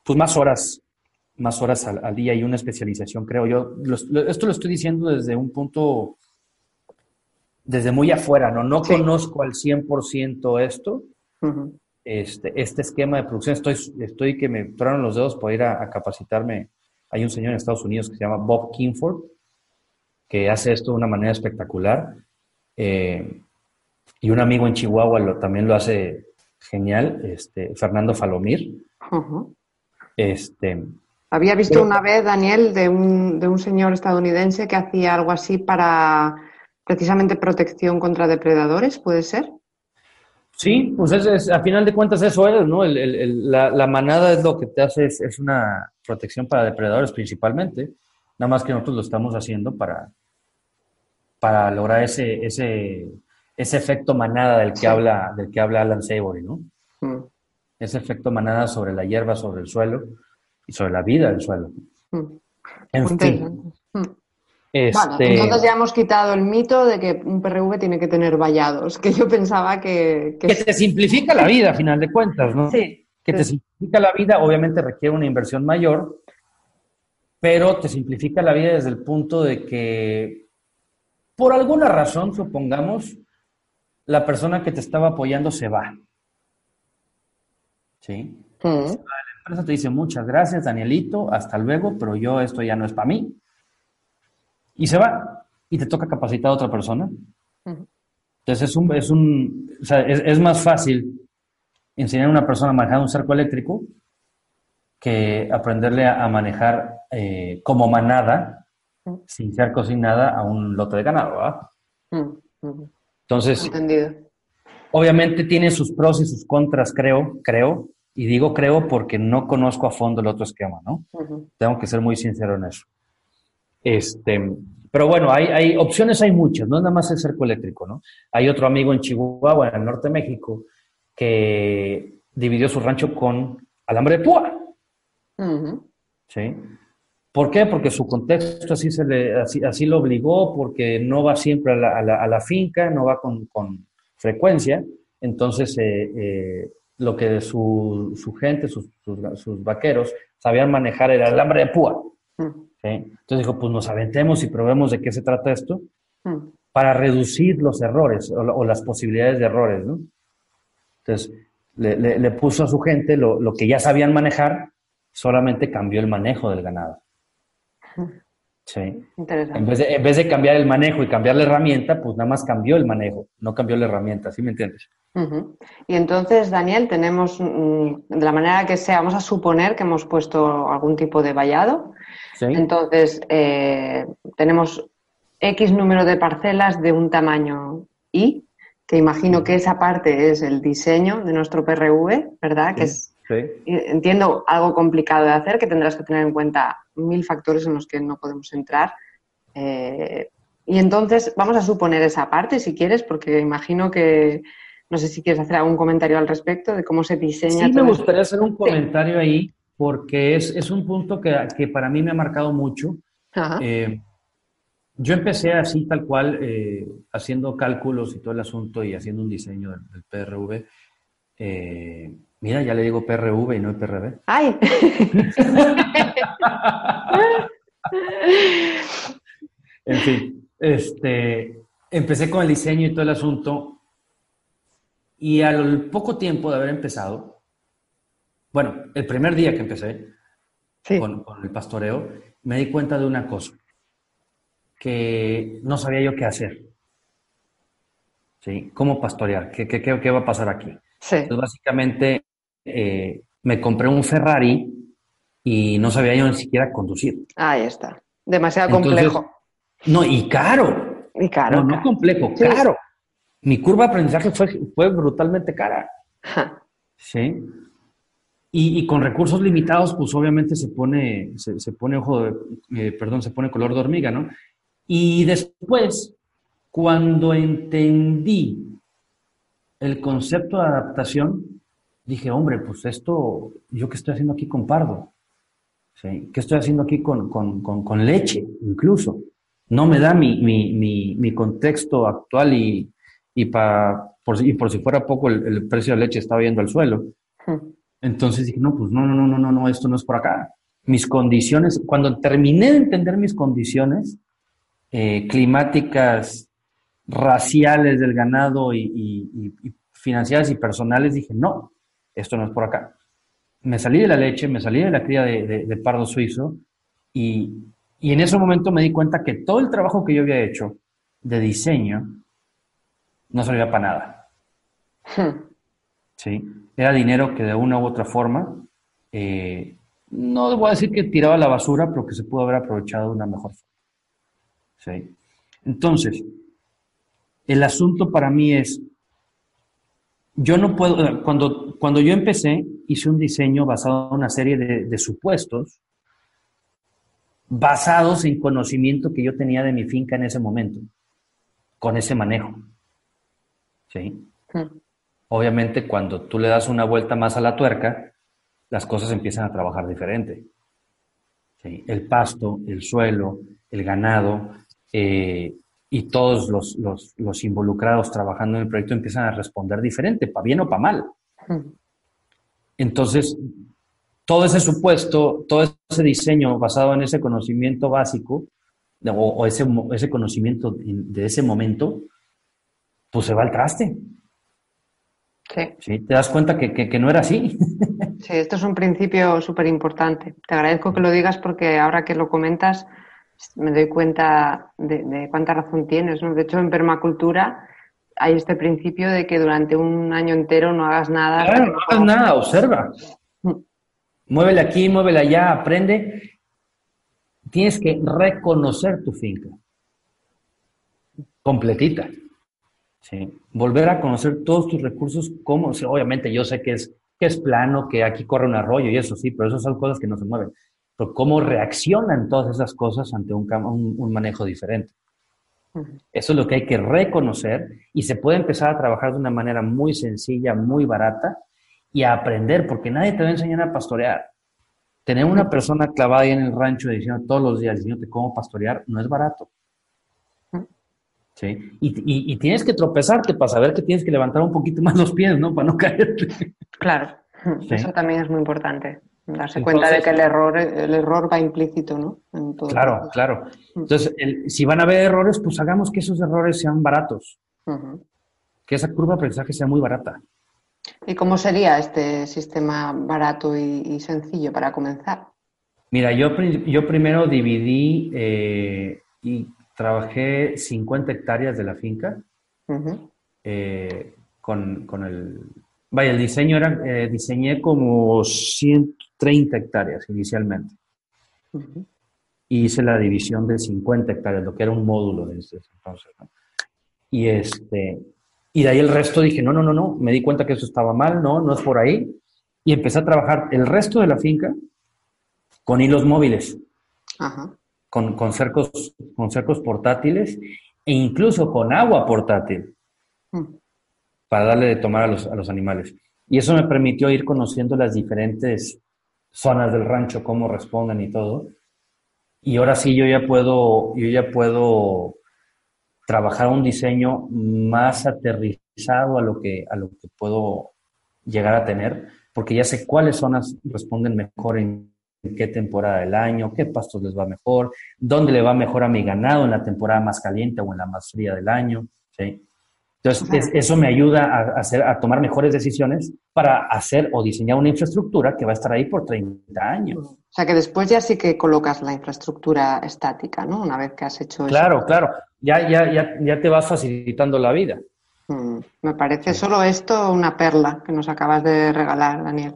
pues más horas, más horas al, día y una especialización, creo yo. esto lo estoy diciendo desde un punto, desde muy afuera, ¿no? No conozco al 100% esto, este, este esquema de producción. Estoy, estoy que me traen los dedos para ir a, capacitarme. Hay un señor en Estados Unidos que se llama Bob Kinford, que hace esto de una manera espectacular. Eh, y un amigo en Chihuahua lo, también lo hace genial, este, Fernando Falomir. este, Había visto una vez, Daniel, de un, de un señor estadounidense que hacía algo así para precisamente protección contra depredadores, ¿puede ser? Sí, pues es, a final de cuentas eso es, ¿no? la, manada es lo que te hace, es, es, una protección para depredadores principalmente, nada más que nosotros lo estamos haciendo para, para lograr ese, ese ese efecto manada del que, habla, del que habla Alan Savory, ¿no? Mm. Ese efecto manada sobre la hierba, sobre el suelo y sobre la vida del suelo. Mm. En fin. Mm. Este... entonces ya hemos quitado el mito de que un PRV tiene que tener vallados, que yo pensaba que... Que, te simplifica la vida, a final de cuentas, ¿no? Sí. Que te simplifica la vida, obviamente requiere una inversión mayor, pero te simplifica la vida desde el punto de que, por alguna razón, supongamos, la persona que te estaba apoyando se va. ¿Sí? La empresa te dice muchas gracias, Danielito, hasta luego, pero yo esto ya no es para mí. Y se va. Y te toca capacitar a otra persona. Entonces es un, es un, o sea, es, más fácil enseñar a una persona a manejar un cerco eléctrico que aprenderle a, manejar eh, como manada, sin cerco, sin nada, a un lote de ganado, ¿verdad? Entonces, obviamente tiene sus pros y sus contras, creo, creo, y digo creo porque no conozco a fondo el otro esquema, ¿no? Tengo que ser muy sincero en eso. Este, pero bueno, hay, hay opciones, hay muchas, no nada más el cerco eléctrico, ¿no? Hay otro amigo en Chihuahua, en el norte de México, que dividió su rancho con alambre de púa. ¿Sí? ¿Por qué? Porque su contexto así, se le, así, lo obligó, porque no va siempre a la, finca, no va con, frecuencia. Entonces, eh, eh, lo que su, gente, sus, vaqueros, sabían manejar era el alambre de púa. Mm. Entonces dijo, pues nos aventemos y probemos de qué se trata esto mm. para reducir los errores o, las posibilidades de errores. ¿no? Entonces, le, puso a su gente lo, lo que ya sabían manejar, solamente cambió el manejo del ganado. Sí. Interesante. En vez, de, en vez de cambiar el manejo y cambiar la herramienta, pues nada más cambió el manejo, no cambió la herramienta, ¿sí me entiendes? Y entonces, Daniel, tenemos, mm, de la manera que sea, vamos a suponer que hemos puesto algún tipo de vallado. ¿Sí? Entonces, eh, tenemos X número de parcelas de un tamaño Y, que imagino que esa parte es el diseño de nuestro PRV, ¿verdad? Que es Entiendo algo complicado de hacer, que tendrás que tener en cuenta mil factores en los que no podemos entrar. Eh, y entonces vamos a suponer esa parte, si quieres, porque imagino que No sé si quieres hacer algún comentario al respecto de cómo se diseña. Sí, me gustaría hacer un comentario ahí, porque es, es, un punto que, que, para mí me ha marcado mucho. Eh, yo empecé así, tal cual, eh, haciendo cálculos y todo el asunto y haciendo un diseño del, del PRV. Mira, ya le digo PRV y no PRV. ¡Ay! en fin, este, empecé con el diseño y todo el asunto y al poco tiempo de haber empezado, bueno, el primer día que empecé con, el pastoreo, me di cuenta de una cosa, que no sabía yo qué hacer. ¿Sí? ¿Cómo pastorear? ¿Qué, qué, qué, va a pasar aquí? Entonces, básicamente, eh, me compré un Ferrari y no sabía yo ni siquiera conducir. Ahí está. Demasiado complejo. No, y caro. Y caro. No, no complejo, caro. Mi curva de aprendizaje fue, fue brutalmente cara. Sí. Y, con recursos limitados, pues obviamente se pone, se, pone ojo de, eh, perdón, se pone color de hormiga, ¿no? Y después, cuando entendí el concepto de adaptación, dije, hombre, pues esto, ¿yo qué estoy haciendo aquí con Pardo? ¿Sí? ¿Qué estoy haciendo aquí con, con, con, leche, incluso? No me da mi, mi, mi, contexto actual y, y, por, y por si fuera poco el, precio de leche estaba yendo al suelo. Entonces dije, no, pues no, no, no, no, no, esto no es por acá. Mis condiciones, cuando terminé de entender mis condiciones eh, climáticas, raciales del ganado y, financieras y personales, dije, no, esto no es por acá. Me salí de la leche, me salí de la cría de, pardo suizo y, en ese momento me di cuenta que todo el trabajo que yo había hecho de diseño no servía para nada. Hmm. ¿Sí? Era dinero que de una u otra forma, eh, no voy a decir que tiraba la basura, pero que se pudo haber aprovechado de una mejor forma. ¿Sí? Entonces, el asunto para mí es, yo no puedo, cuando, cuando yo empecé, hice un diseño basado en una serie de, supuestos basados en conocimiento que yo tenía de mi finca en ese momento, con ese manejo. ¿Sí? Hmm. Obviamente, cuando tú le das una vuelta más a la tuerca, las cosas empiezan a trabajar diferente. ¿Sí? El pasto, el suelo, el ganado, eh, y todos los, los, involucrados trabajando en el proyecto empiezan a responder diferente, para bien o para mal. Entonces, todo ese supuesto, todo ese diseño basado en ese conocimiento básico o, ese, ese, conocimiento de ese momento, pues se va al traste. Sí. Te das cuenta que, que, no era así. Sí, esto es un principio súper importante. Te agradezco que lo digas porque ahora que lo comentas, me doy cuenta de, cuánta razón tienes. ¿no? De hecho, en permacultura hay este principio de que durante un año entero no hagas nada. Claro, no hagas nada, observa. Mm. Muévele aquí, muévele allá, aprende. Tienes que reconocer tu finca. Completita. ¿sí? Volver a conocer todos tus recursos, como, obviamente yo sé que es, que es plano, que aquí corre un arroyo y eso sí, pero esas son cosas que no se mueven pero cómo reaccionan todas esas cosas ante un, un, manejo diferente. Eso es lo que hay que reconocer y se puede empezar a trabajar de una manera muy sencilla, muy barata y a aprender, porque nadie te va a enseñar a pastorear. Tener una persona clavada ahí en el rancho diciendo todos los días, diciéndote cómo pastorear, no es barato. ¿Sí? Y, y, tienes que tropezarte para saber que tienes que levantar un poquito más los pies, ¿no? Para no caerte. Claro, eso también es muy importante. Darse cuenta de que el error, el error va implícito, ¿no? claro, claro. Mm. Entonces, si van a haber errores, pues hagamos que esos errores sean baratos. Que esa curva de aprendizaje sea muy barata. ¿Y cómo sería este sistema barato y, sencillo para comenzar? Mira, yo, yo primero dividí eh, y trabajé 50 hectáreas de la finca eh, con, con, el... Vaya, el diseño era, eh, diseñé como 100, 30 hectáreas inicialmente. Y hice la división de 50 hectáreas, lo que era un módulo desde entonces. Y, este, y de ahí el resto dije, no, no, no, no, me di cuenta que eso estaba mal, no, no es por ahí. Y empecé a trabajar el resto de la finca con hilos móviles, Con, con, cercos, con cercos portátiles e incluso con agua portátil para darle de tomar a los, a los animales. Y eso me permitió ir conociendo las diferentes zonas del rancho, cómo responden y todo. Y ahora sí yo ya puedo, yo ya puedo trabajar un diseño más aterrizado a lo que, a lo que puedo llegar a tener, porque ya sé cuáles zonas responden mejor en qué temporada del año, qué pastos les va mejor, dónde le va mejor a mi ganado en la temporada más caliente o en la más fría del año. ¿sí? Entonces, eso me ayuda a, hacer, a tomar mejores decisiones para hacer o diseñar una infraestructura que va a estar ahí por 30 años. O sea, que después ya sí que colocas la infraestructura estática, ¿no? Una vez que has hecho claro, eso. Claro, claro. Ya, ya, ya, ya te vas facilitando la vida. Mm, me parece solo esto una perla que nos acabas de regalar, Daniel.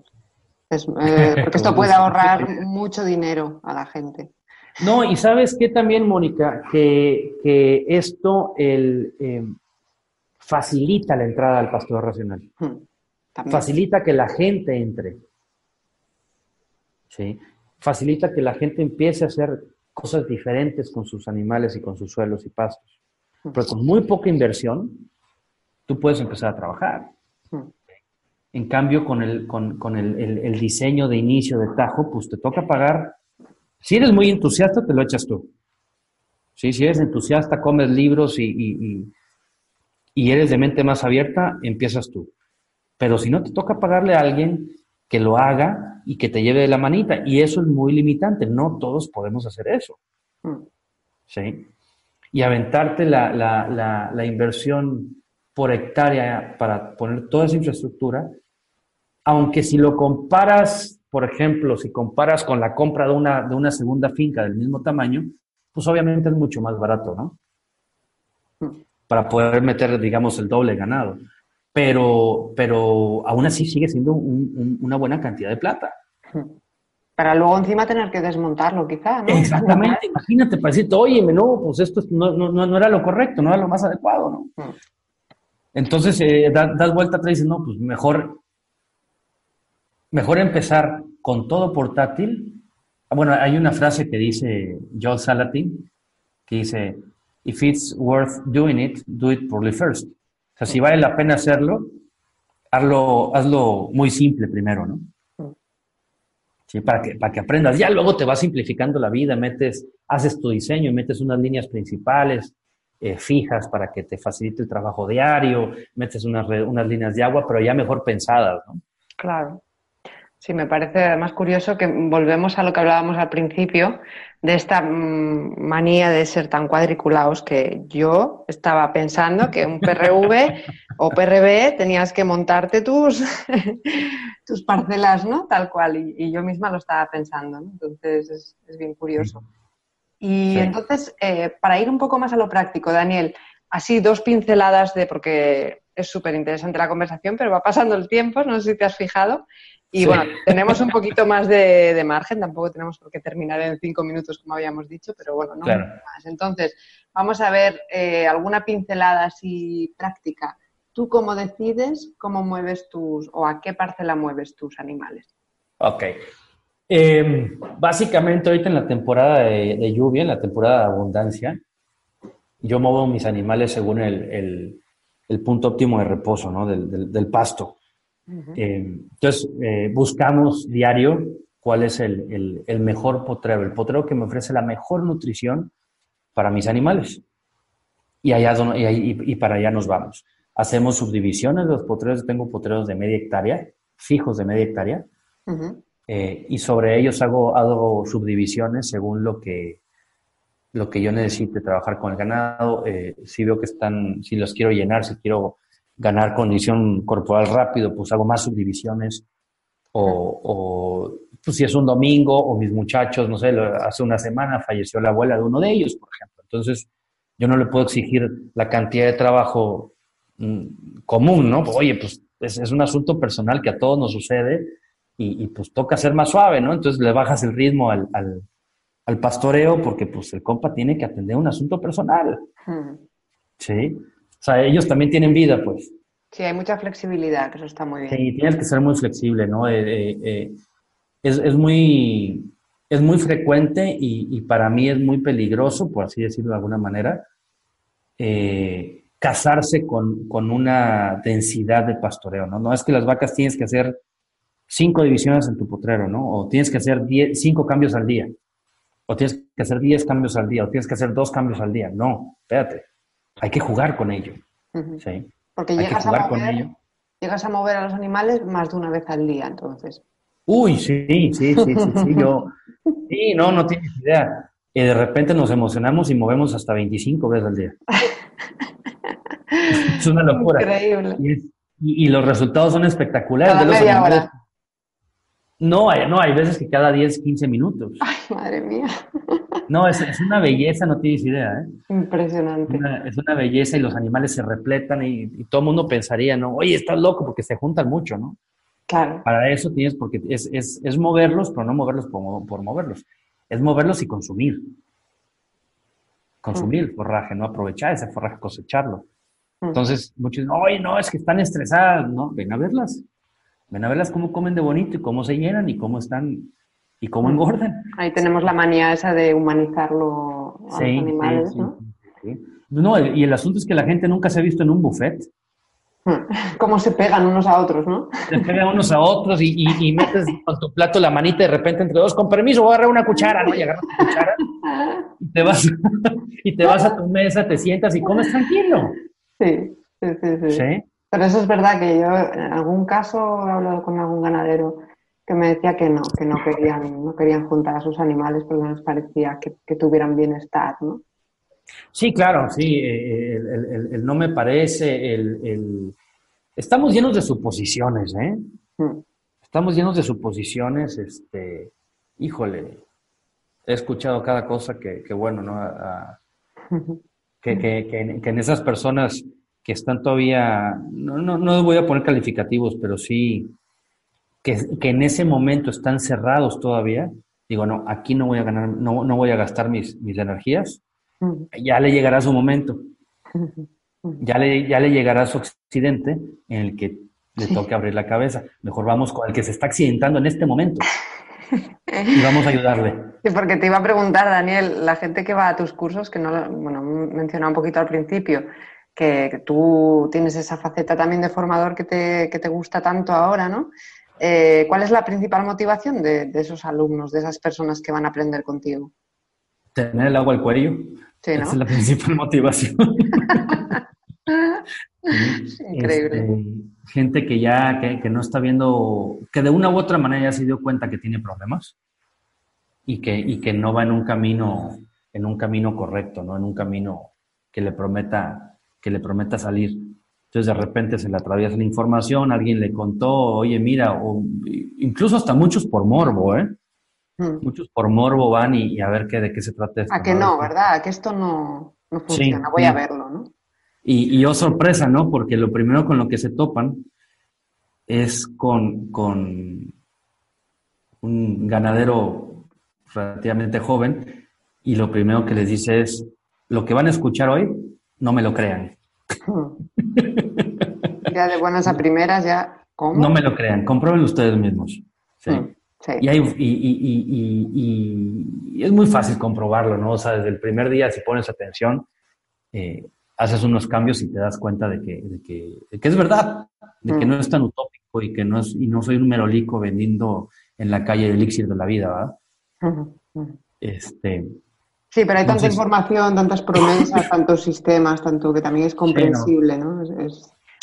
Eh, porque esto puede ahorrar mucho dinero a la gente. No, y sabes qué también, Mónica, que, que esto, el, eh, facilita la entrada al pastor racional. Hmm, facilita que la gente entre. ¿Sí? Facilita que la gente empiece a hacer cosas diferentes con sus animales y con sus suelos y pastos. Hmm. Pero con muy poca inversión, tú puedes empezar a trabajar. Hmm. En cambio, con, el, con, el, diseño de inicio de Tajo, pues te toca pagar. Si eres muy entusiasta, te lo echas tú. ¿Sí? Si eres entusiasta, comes libros y, y eres de mente más abierta, empiezas tú. Pero si no, te toca pagarle a alguien que lo haga y que te lleve de la manita. Y eso es muy limitante. No todos podemos hacer eso. Mm. ¿Sí? Y aventarte la, la, la, inversión por hectárea para poner toda esa infraestructura, aunque si lo comparas, por ejemplo, si comparas con la compra de una, de una segunda finca del mismo tamaño, pues obviamente es mucho más barato, ¿no? Para poder meter, digamos, el doble ganado. Pero, pero aún así sigue siendo una buena cantidad de plata. Para luego encima tener que desmontarlo, quizá, ¿no? Exactamente, imagínate, para decirte, oye, no, pues esto no, no, no, era lo correcto, no era lo más adecuado, ¿no? Mm. Entonces, eh, das, vuelta atrás y dices, no, pues mejor, mejor empezar con todo portátil. Bueno, hay una frase que dice Joel Salatin, que dice, if it's worth doing it, do it poorly first. O sea, si vale la pena hacerlo, hazlo, hazlo muy simple primero, ¿no? Sí, para que, para que aprendas. Ya luego te vas simplificando la vida, metes, haces tu diseño, metes unas líneas principales eh, fijas para que te facilite el trabajo diario, metes unas, unas líneas de agua, pero ya mejor pensadas, ¿no? Claro. Sí, me parece más curioso que volvemos a lo que hablábamos al principio, de esta mm, manía de ser tan cuadriculados que yo estaba pensando que un PRV o PRB tenías que montarte tus, tus parcelas, ¿no? Tal cual, y, yo misma lo estaba pensando, ¿no? Entonces es, bien curioso. Y entonces, eh, para ir un poco más a lo práctico, Daniel, así dos pinceladas de, porque es súper interesante la conversación, pero va pasando el tiempo, no sé si te has fijado. Y bueno, tenemos un poquito más de, margen, tampoco tenemos por qué terminar en cinco minutos como habíamos dicho, pero bueno, no más. Entonces, vamos a ver eh, alguna pincelada así práctica. ¿Tú cómo decides cómo mueves tus o a qué parcela mueves tus animales? Ok. Em, básicamente ahorita en la temporada de, lluvia, en la temporada de abundancia, yo muevo mis animales según el, punto óptimo de reposo, ¿no? del pasto. Eh, entonces, eh, buscamos diario cuál es el, mejor potrero, el potrero que me ofrece la mejor nutrición para mis animales. Y, allá, y, para allá nos vamos. Hacemos subdivisiones de los potreros. Tengo potreros de media hectárea, fijos de media hectárea. Eh, y sobre ellos hago, hago subdivisiones según lo que, lo que yo necesite trabajar con el ganado. si veo que están, si los quiero llenar, si quiero ganar condición corporal rápido, pues hago más subdivisiones. O, pues si es un domingo, o mis muchachos, no sé, hace una semana falleció la abuela de uno de ellos, por ejemplo. Entonces, yo no le puedo exigir la cantidad de trabajo mm, común, ¿no? Oye, pues es, un asunto personal que a todos nos sucede y, pues toca ser más suave, ¿no? Entonces le bajas el ritmo al, al, pastoreo porque pues el compa tiene que atender un asunto personal. Sí. O sea, ellos también tienen vida, pues. Sí, hay mucha flexibilidad, que eso está muy bien. Sí, tienes que ser muy flexible, ¿no? Eh, eh, eh, es, es, muy, es muy frecuente y, y, para mí es muy peligroso, por así decirlo de alguna manera, casarse con, con, una densidad de pastoreo, ¿no? No es que las vacas tienes que hacer cinco divisiones en tu potrero, ¿no? O tienes que hacer cinco cambios al día, o tienes que hacer diez cambios al día, o tienes que hacer dos cambios al día. No, espérate, hay que jugar con ello. ¿sí? Porque llegas a, mover, llegas a mover a los animales más de una vez al día, entonces. Uy, sí, sí, sí, sí, sí, yo. Sí, no, no tienes idea. Y de repente nos emocionamos y movemos hasta 25 veces al día. es una locura. Increíble. Y, los resultados son espectaculares. Cada media hora. No, hay, no, hay veces que cada 10, 15 minutos. Ay, madre mía. No, es, es una belleza, no tienes idea. ¿eh? Impresionante. es una belleza y los animales se repletan y, todo el mundo pensaría, ¿no? Oye, estás loco porque se juntan mucho, ¿no? Claro. Para eso tienes, porque es, es, es moverlos, pero no moverlos por, por, moverlos. Es moverlos y consumir. Consumir el forraje, no aprovechar ese forraje, cosecharlo. Entonces, muchos dicen, oye, no, es que están estresadas. No, ven a verlas. Ven a verlas cómo comen de bonito y cómo se llenan y cómo están y cómo engordan. Ahí tenemos la manía esa de humanizarlo a los animales, ¿no? No, y el asunto es que la gente nunca se ha visto en un buffet. Cómo se pegan unos a otros, ¿no? Se pegan unos a otros y, y, metes con tu plato la manita de repente entre dos, con permiso, voy a agarrar una cuchara, ¿no? Y agarras una cuchara y te vas, y te vas a tu mesa, te sientas y comes tranquilo. Sí, sí, sí. ¿Sí? Pero eso es verdad que yo en algún caso he hablado con algún ganadero que me decía que no, que no querían, no querían juntar a sus animales porque no les parecía que, tuvieran bienestar, ¿no? Sí, claro, sí, eh, el, no me parece, el, estamos llenos de suposiciones, ¿eh? Mm. Estamos llenos de suposiciones, este, híjole, he escuchado cada cosa que, bueno, ¿no? que, que, que, en esas personas que están todavía, no, no, no voy a poner calificativos, pero sí que, que, en ese momento están cerrados todavía, digo, no, aquí no voy a ganar, no, no voy a gastar mis, mis energías, ya le llegará su momento, ya le, ya le llegará su accidente en el que le toque abrir la cabeza. Mejor vamos con el que se está accidentando en este momento y vamos a ayudarle. Sí, porque te iba a preguntar, Daniel, la gente que va a tus cursos, que no, bueno, mencionaba un poquito al principio, que, tú tienes esa faceta también de formador que te, que te gusta tanto ahora, ¿no? Eh, ¿Cuál es la principal motivación de, esos alumnos, de esas personas que van a aprender contigo? Tener el agua al cuello. Sí, ¿no? Esa es la principal motivación. Increíble. Este, gente que ya, que, que, no está viendo, que de una u otra manera ya se dio cuenta que tiene problemas y que, y que no va en un camino, en un camino correcto, ¿no? En un camino que le prometa que le prometa salir. Entonces de repente se le atraviesa la información, alguien le contó, oye, mira, o incluso hasta muchos por morbo, ¿eh? Hmm. Muchos por morbo van y, a ver qué, de qué se trata esto. A que no, ¿verdad? A que esto no, funciona, voy a verlo, ¿no? Y, y, oh sorpresa, ¿no? Porque lo primero con lo que se topan es con, con un ganadero relativamente joven y lo primero que les dice es, lo que van a escuchar hoy, no me lo crean. ya de buenas a primeras, ya. ¿Cómo? No me lo crean, comprueben ustedes mismos. Sí. Mm, y, es muy fácil comprobarlo, ¿no? O sea, desde el primer día, si pones atención, eh, haces unos cambios y te das cuenta de que, de que, es verdad, de que mm. no es tan utópico y que no, es, y no soy un merolico vendiendo en la calle el elixir de la vida, ¿verdad? Este, Sí, pero hay tanta información, tantas promesas, tantos sistemas, tanto que también es comprensible, ¿no?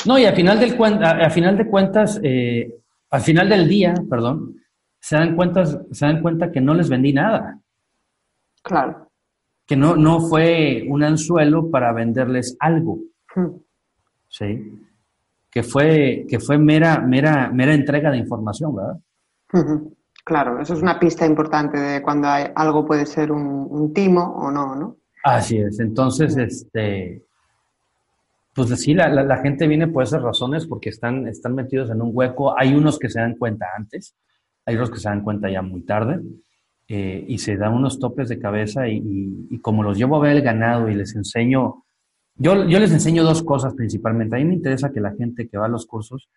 No, y al final, del, al final de cuentas, eh, al final del día, perdón, se dan, cuentas, se dan cuenta que no les vendí nada. Claro. Que no, no fue un anzuelo para venderles algo. Hmm. Sí. Que fue, que fue mera, mera, mera entrega de información, ¿verdad? Claro, eso es una pista importante de cuando hay, algo puede ser un, timo o no, ¿no? Así es. Entonces, este, pues sí, la, gente viene por esas razones porque están, están metidos en un hueco. Hay unos que se dan cuenta antes, hay otros que se dan cuenta ya muy tarde eh, y se dan unos topes de cabeza y, y, como los llevo a ver el ganado y les enseño, yo, yo les enseño dos cosas principalmente. A mí me interesa que la gente que va a los cursos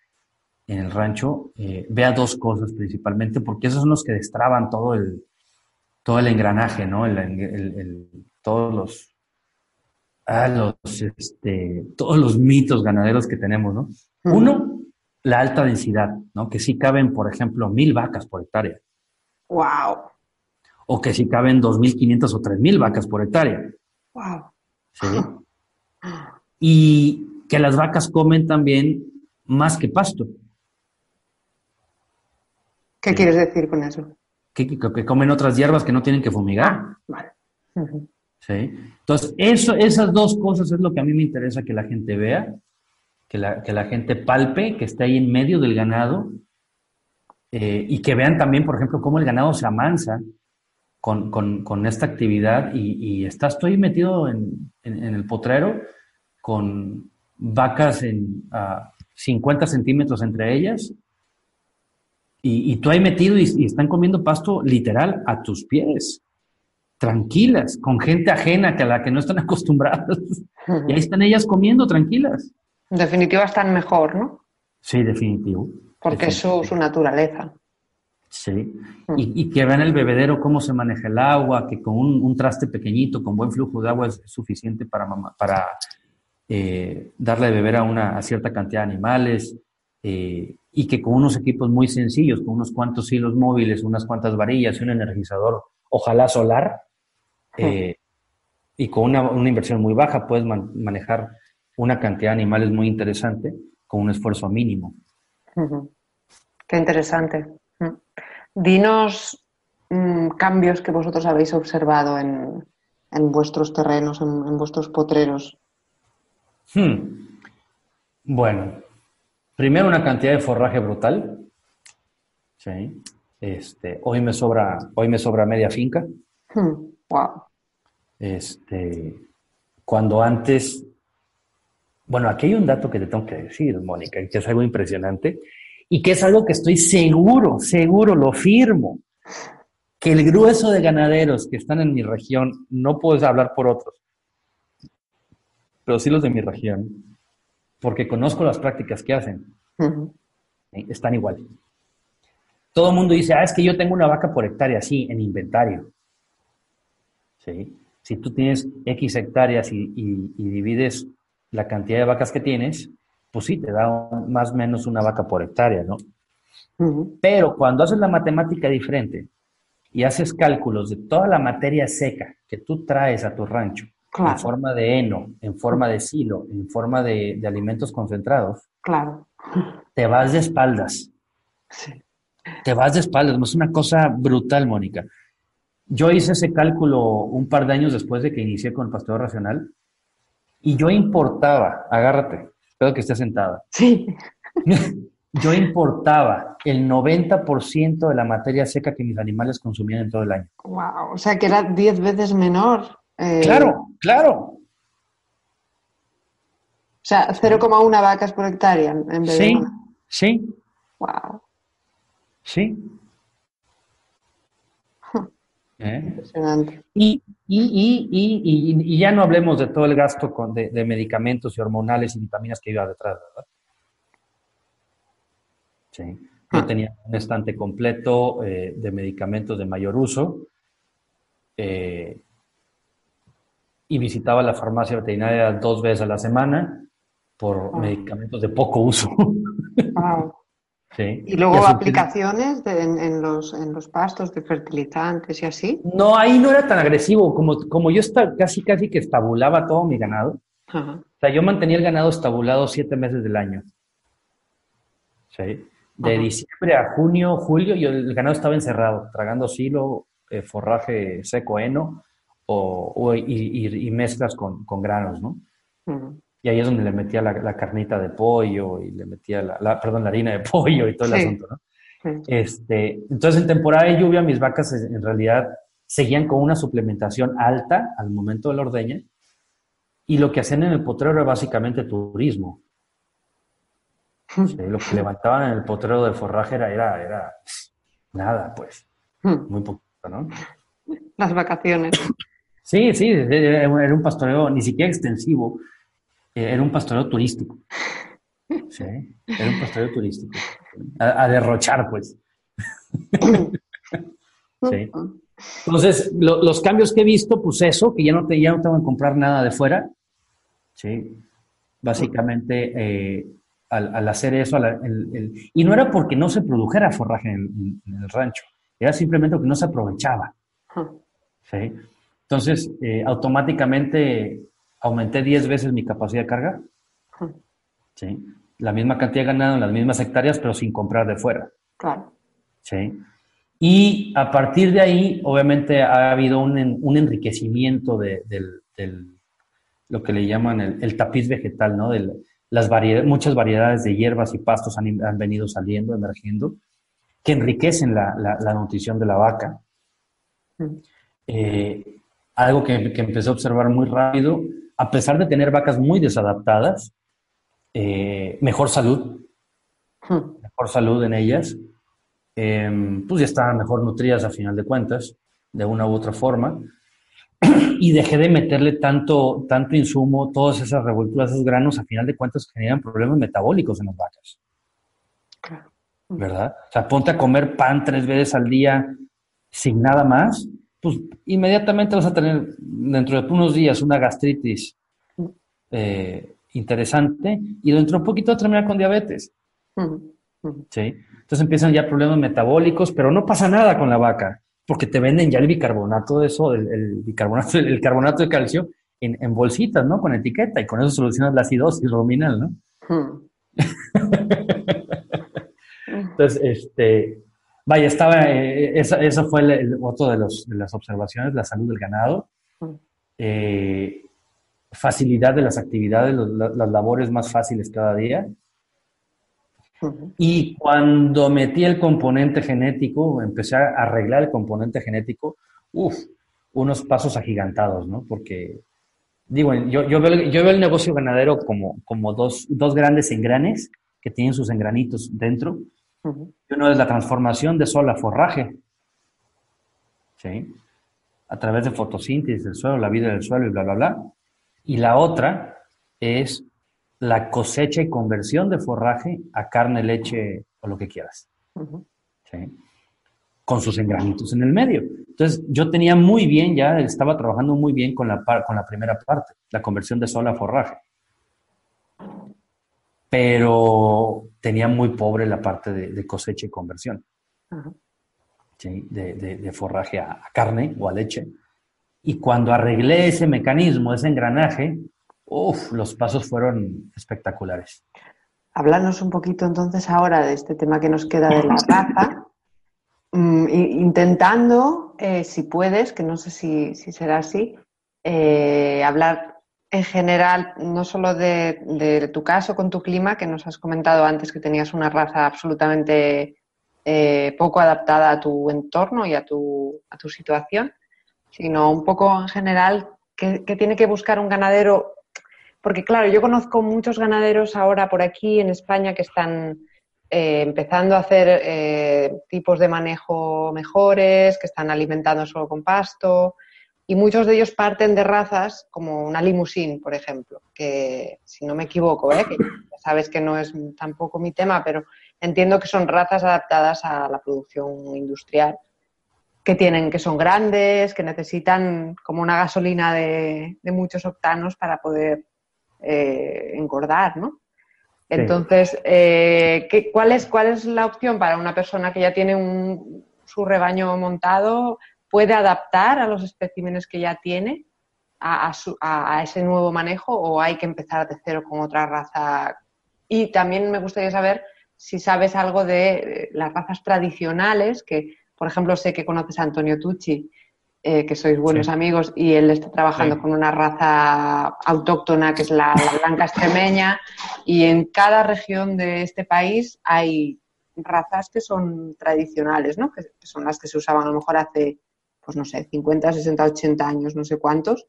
en el rancho eh, vea dos cosas principalmente, porque esos son los que destraban todo el, todo el engranaje, ¿no? El, todos los, a los, este, todos los mitos ganaderos que tenemos, ¿no? Uno, la alta densidad, ¿no? Que sí caben, por ejemplo, mil vacas por hectárea. ¡Wow! O que sí caben 2.500 o 3.000 vacas por hectárea. ¡Wow! ¿Sí? Y que las vacas comen también más que pasto. ¿Qué quieres decir con eso? Que, que, comen otras hierbas que no tienen que fumigar. Ah, vale. ¿Sí? Entonces, eso, esas dos cosas es lo que a mí me interesa que la gente vea, que la, que la gente palpe, que esté ahí en medio del ganado eh, y que vean también, por ejemplo, cómo el ganado se amansa con, con, con esta actividad y, y, estás estoy metido en, en, el potrero con vacas en 50 centímetros entre ellas y, y tú ahí metido y, y están comiendo pasto literal a tus pies tranquilas, con gente ajena que a la que no están acostumbradas. Y ahí están ellas comiendo tranquilas. En definitiva están mejor, ¿no? Sí, definitivo. Porque es su, naturaleza. Sí. Y, que vean el bebedero cómo se maneja el agua, que con un, traste pequeñito, con buen flujo de agua es suficiente para, para eh, darle de beber a, una, a cierta cantidad de animales. Eh, y que con unos equipos muy sencillos, con unos cuantos hilos móviles, unas cuantas varillas y un energizador, ojalá solar, eh, y con una, una, inversión muy baja puedes manejar una cantidad de animales muy interesante con un esfuerzo mínimo. Qué interesante. Dinos mm, cambios que vosotros habéis observado en, en vuestros terrenos, en, vuestros potreros. Hmm. Bueno, primero una cantidad de forraje brutal. Sí. Este, hoy me sobra, hoy me sobra media finca. Wow. Este, cuando antes, bueno, aquí hay un dato que te tengo que decir, Mónica, que es algo impresionante y que es algo que estoy seguro, seguro, lo firmo, que el grueso de ganaderos que están en mi región, no puedes hablar por otros, pero sí los de mi región, porque conozco las prácticas que hacen, están igual. Todo el mundo dice, ah, es que yo tengo una vaca por hectárea, sí, en inventario. ¿Sí? si tú tienes X hectáreas y, divides la cantidad de vacas que tienes, pues sí, te da más o menos una vaca por hectárea, ¿no? Pero cuando haces la matemática diferente y haces cálculos de toda la materia seca que tú traes a tu rancho, en forma de heno, en forma de silo, en forma de, alimentos concentrados, claro. te vas de espaldas. Sí. Te vas de espaldas, es una cosa brutal, Mónica. Yo hice ese cálculo un par de años después de que inicié con el pastoreo racional y yo importaba, agárrate, espero que estés sentada. Sí. yo importaba el 90% de la materia seca que mis animales consumían en todo el año. Wow, o sea que era 10 veces menor. Eh. Claro, claro. O sea, 0,1 vacas por hectárea en vez sí, Sí. Wow. Sí. ¿Eh? Y, y, y, y, ya no hablemos de todo el gasto con, de, medicamentos y hormonales y vitaminas que iba detrás, ¿verdad? Sí. Yo ah. tenía un estante completo eh, de medicamentos de mayor uso eh, y visitaba la farmacia veterinaria dos veces a la semana por ah. medicamentos de poco uso. ¿Y luego aplicaciones en, los, en los pastos de fertilizantes y así? No, ahí no era tan agresivo. Como, como yo está, casi, casi que estabulaba todo mi ganado. O sea, yo mantenía el ganado estabulado siete meses del año. ¿Sí? De diciembre a junio, julio, yo, el ganado estaba encerrado, tragando silo, eh, forraje seco, heno o, y, mezclas con, granos, ¿no? Y ahí es donde le metía la, carnita de pollo y le metía la, perdón, la harina de pollo y todo el asunto, ¿no? Este, entonces, en temporada de lluvia, mis vacas en realidad seguían con una suplementación alta al momento de la ordeña y lo que hacían en el potrero era básicamente turismo. lo que levantaban en el potrero de forraje era, era, era nada, pues. Muy poquito, ¿no? Las vacaciones. Sí, sí, era un pastoreo ni siquiera extensivo, eh, era un pastoreo turístico. Sí, era un pastoreo turístico. A, derrochar, pues. Sí. Entonces, los cambios que he visto, pues eso, que ya no, te, ya no tengo que comprar nada de fuera, ¿sí? Básicamente, eh, al, hacer eso, y no era porque no se produjera forraje en, el rancho, era simplemente que no se aprovechaba. ¿sí? Entonces, eh, automáticamente aumenté 10 veces mi capacidad de carga. ¿sí? La misma cantidad de ganado en las mismas hectáreas, pero sin comprar de fuera. Claro. ¿sí? Y a partir de ahí, obviamente, ha habido un, enriquecimiento de, lo que le llaman el, tapiz vegetal, ¿no? De las muchas variedades de hierbas y pastos han, venido saliendo, emergiendo, que enriquecen la, nutrición de la vaca. Mm. Eh, algo que, empecé a observar muy rápido, a pesar de tener vacas muy desadaptadas, eh, mejor salud, mm. mejor salud en ellas, Em, pues ya estaban mejor nutridas a final de cuentas, de una u otra forma, y dejé de meterle tanto, tanto insumo, todas esas revolturas, esos granos, a final de cuentas generan problemas metabólicos en las vacas. ¿Verdad? O sea, ponte a comer pan tres veces al día sin nada más, pues inmediatamente vas a tener dentro de unos días una gastritis eh, interesante y dentro de un poquito vas a terminar con diabetes. ¿Sí? Entonces empiezan ya problemas metabólicos, pero no pasa nada con la vaca, porque te venden ya el bicarbonato de eso, el, bicarbonato, el carbonato de calcio en, bolsitas, ¿no? Con etiqueta, y con eso solucionas la acidosis ruminal, ¿no? Entonces, este, vaya, estaba, eh, eso fue el, otro de, los, de, las observaciones, la salud del ganado, eh, facilidad de las actividades, las labores más fáciles cada día, y cuando metí el componente genético, empecé a arreglar el componente genético, uff, unos pasos agigantados, ¿no? Porque, digo, yo, yo, veo, yo veo el negocio ganadero como, como dos, dos grandes engranes que tienen sus engranitos dentro. Uno es la transformación de sol a forraje, ¿sí? A través de fotosíntesis del suelo, la vida del suelo y bla, bla, bla. Y la otra es la cosecha y conversión de forraje a carne, leche o lo que quieras. Con sus engranitos en el medio. Entonces, yo tenía muy bien, ya estaba trabajando muy bien con la, con la primera parte, la conversión de sol a forraje. Pero tenía muy pobre la parte de, cosecha y conversión. de, forraje a carne o a leche. Y cuando arreglé ese mecanismo, ese engranaje, Uf, los pasos fueron espectaculares. Háblanos un poquito entonces ahora de este tema que nos queda de la raza, mm, intentando, eh, si puedes, que no sé si, será así, eh, hablar en general no solo de, tu caso con tu clima, que nos has comentado antes que tenías una raza absolutamente eh, poco adaptada a tu entorno y a tu, a tu situación, sino un poco en general que tiene que buscar un ganadero porque claro, yo conozco muchos ganaderos ahora por aquí en España que están eh, empezando a hacer eh, tipos de manejo mejores, que están alimentando solo con pasto, y muchos de ellos parten de razas como una limusín, por ejemplo, que si no me equivoco, ¿eh? que ya sabes que no es tampoco mi tema, pero entiendo que son razas adaptadas a la producción industrial, que tienen, que son grandes, que necesitan como una gasolina de muchos octanos para poder eh, engordar, ¿no? Entonces, eh, cuál, es, ¿cuál es la opción para una persona que ya tiene un, su rebaño montado? ¿Puede adaptar a los especímenes que ya tiene a, a, ese nuevo manejo o hay que empezar de cero con otra raza? Y también me gustaría saber si sabes algo de las razas tradicionales, que por ejemplo sé que conoces a Antonio Tucci, eh, que sois buenos amigos, y él está trabajando con una raza autóctona que es la, blanca extremeña, y en cada región de este país hay razas que son tradicionales, ¿no? que, son las que se usaban a lo mejor hace, pues no sé, 50, 60, 80 años, no sé cuántos.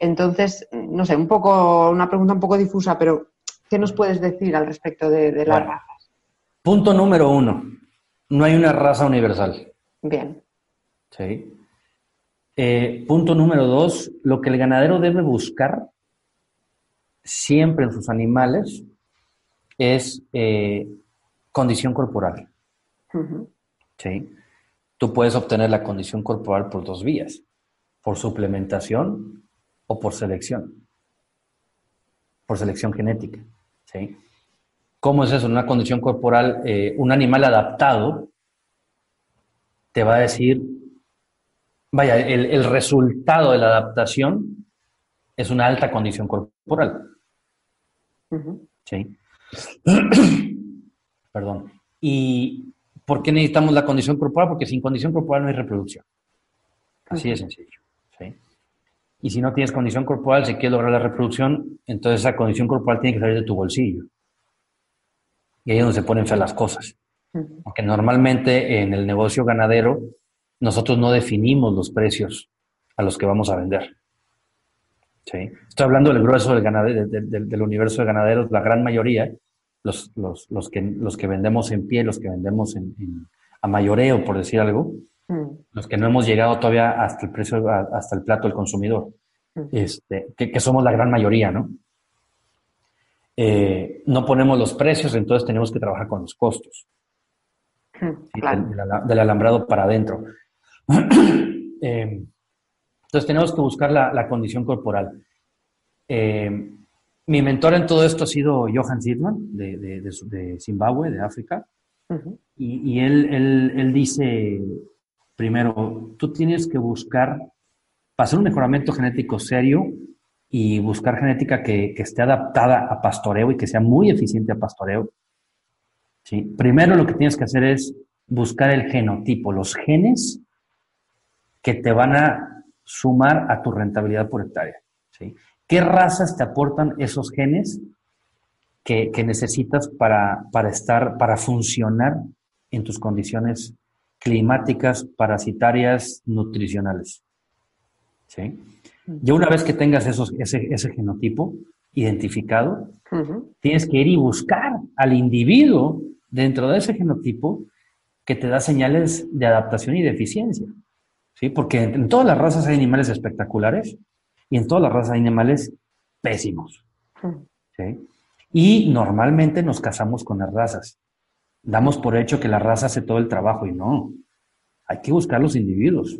Entonces, no sé, un poco, una pregunta un poco difusa, pero ¿qué nos puedes decir al respecto de, las razas? Punto número uno, no hay una raza universal. Bien. Sí. Eh, punto número dos, lo que el ganadero debe buscar siempre en sus animales es eh, condición corporal. ¿Sí? Tú puedes obtener la condición corporal por dos vías, por suplementación o por selección. por selección genética. ¿sí? ¿Cómo es eso? En una condición corporal, eh, un animal adaptado te va a decir, vaya, el, resultado de la adaptación es una alta condición corporal. ¿Sí? Perdón. ¿Y por qué necesitamos la condición corporal? Porque sin condición corporal no hay reproducción. Así de sencillo. Y si no tienes condición corporal, si quieres lograr la reproducción, entonces esa condición corporal tiene que salir de tu bolsillo. Y ahí es donde se ponen feas las cosas. Porque normalmente en el negocio ganadero, nosotros no definimos los precios a los que vamos a vender. ¿Sí? Estoy hablando del grueso del, ganadero, del, universo de ganaderos, la gran mayoría, los, los, los, que, los que vendemos en pie, los que vendemos en, a mayoreo, por decir algo, Mm. los que no hemos llegado todavía hasta el precio, hasta el plato del consumidor, mm. este, que, somos la gran mayoría, ¿no? Eh, no ponemos los precios, entonces tenemos que trabajar con los costos. Mm, del, alambrado para adentro. Eh, entonces tenemos que buscar la, condición corporal. Eh, mi mentor en todo esto ha sido Johan Zidman, de, Zimbabue, de África. Y, él, él, dice, primero, tú tienes que buscar, para hacer un mejoramiento genético serio y buscar genética que, esté adaptada a pastoreo y que sea muy eficiente a pastoreo, ¿sí? primero lo que tienes que hacer es buscar el genotipo, los genes que te van a sumar a tu rentabilidad por hectárea. ¿sí? ¿Qué razas te aportan esos genes que, necesitas para, para, estar, para funcionar en tus condiciones climáticas, parasitarias, nutricionales. ¿Sí? Ya una vez que tengas esos, ese, ese genotipo identificado, tienes que ir y buscar al individuo dentro de ese genotipo que te da señales de adaptación y de eficiencia. ¿Sí? Porque en, todas las razas hay animales espectaculares y en todas las razas hay animales pésimos. ¿Sí? Y normalmente nos casamos con las razas damos por hecho que la raza hace todo el trabajo y no. Hay que buscar los individuos.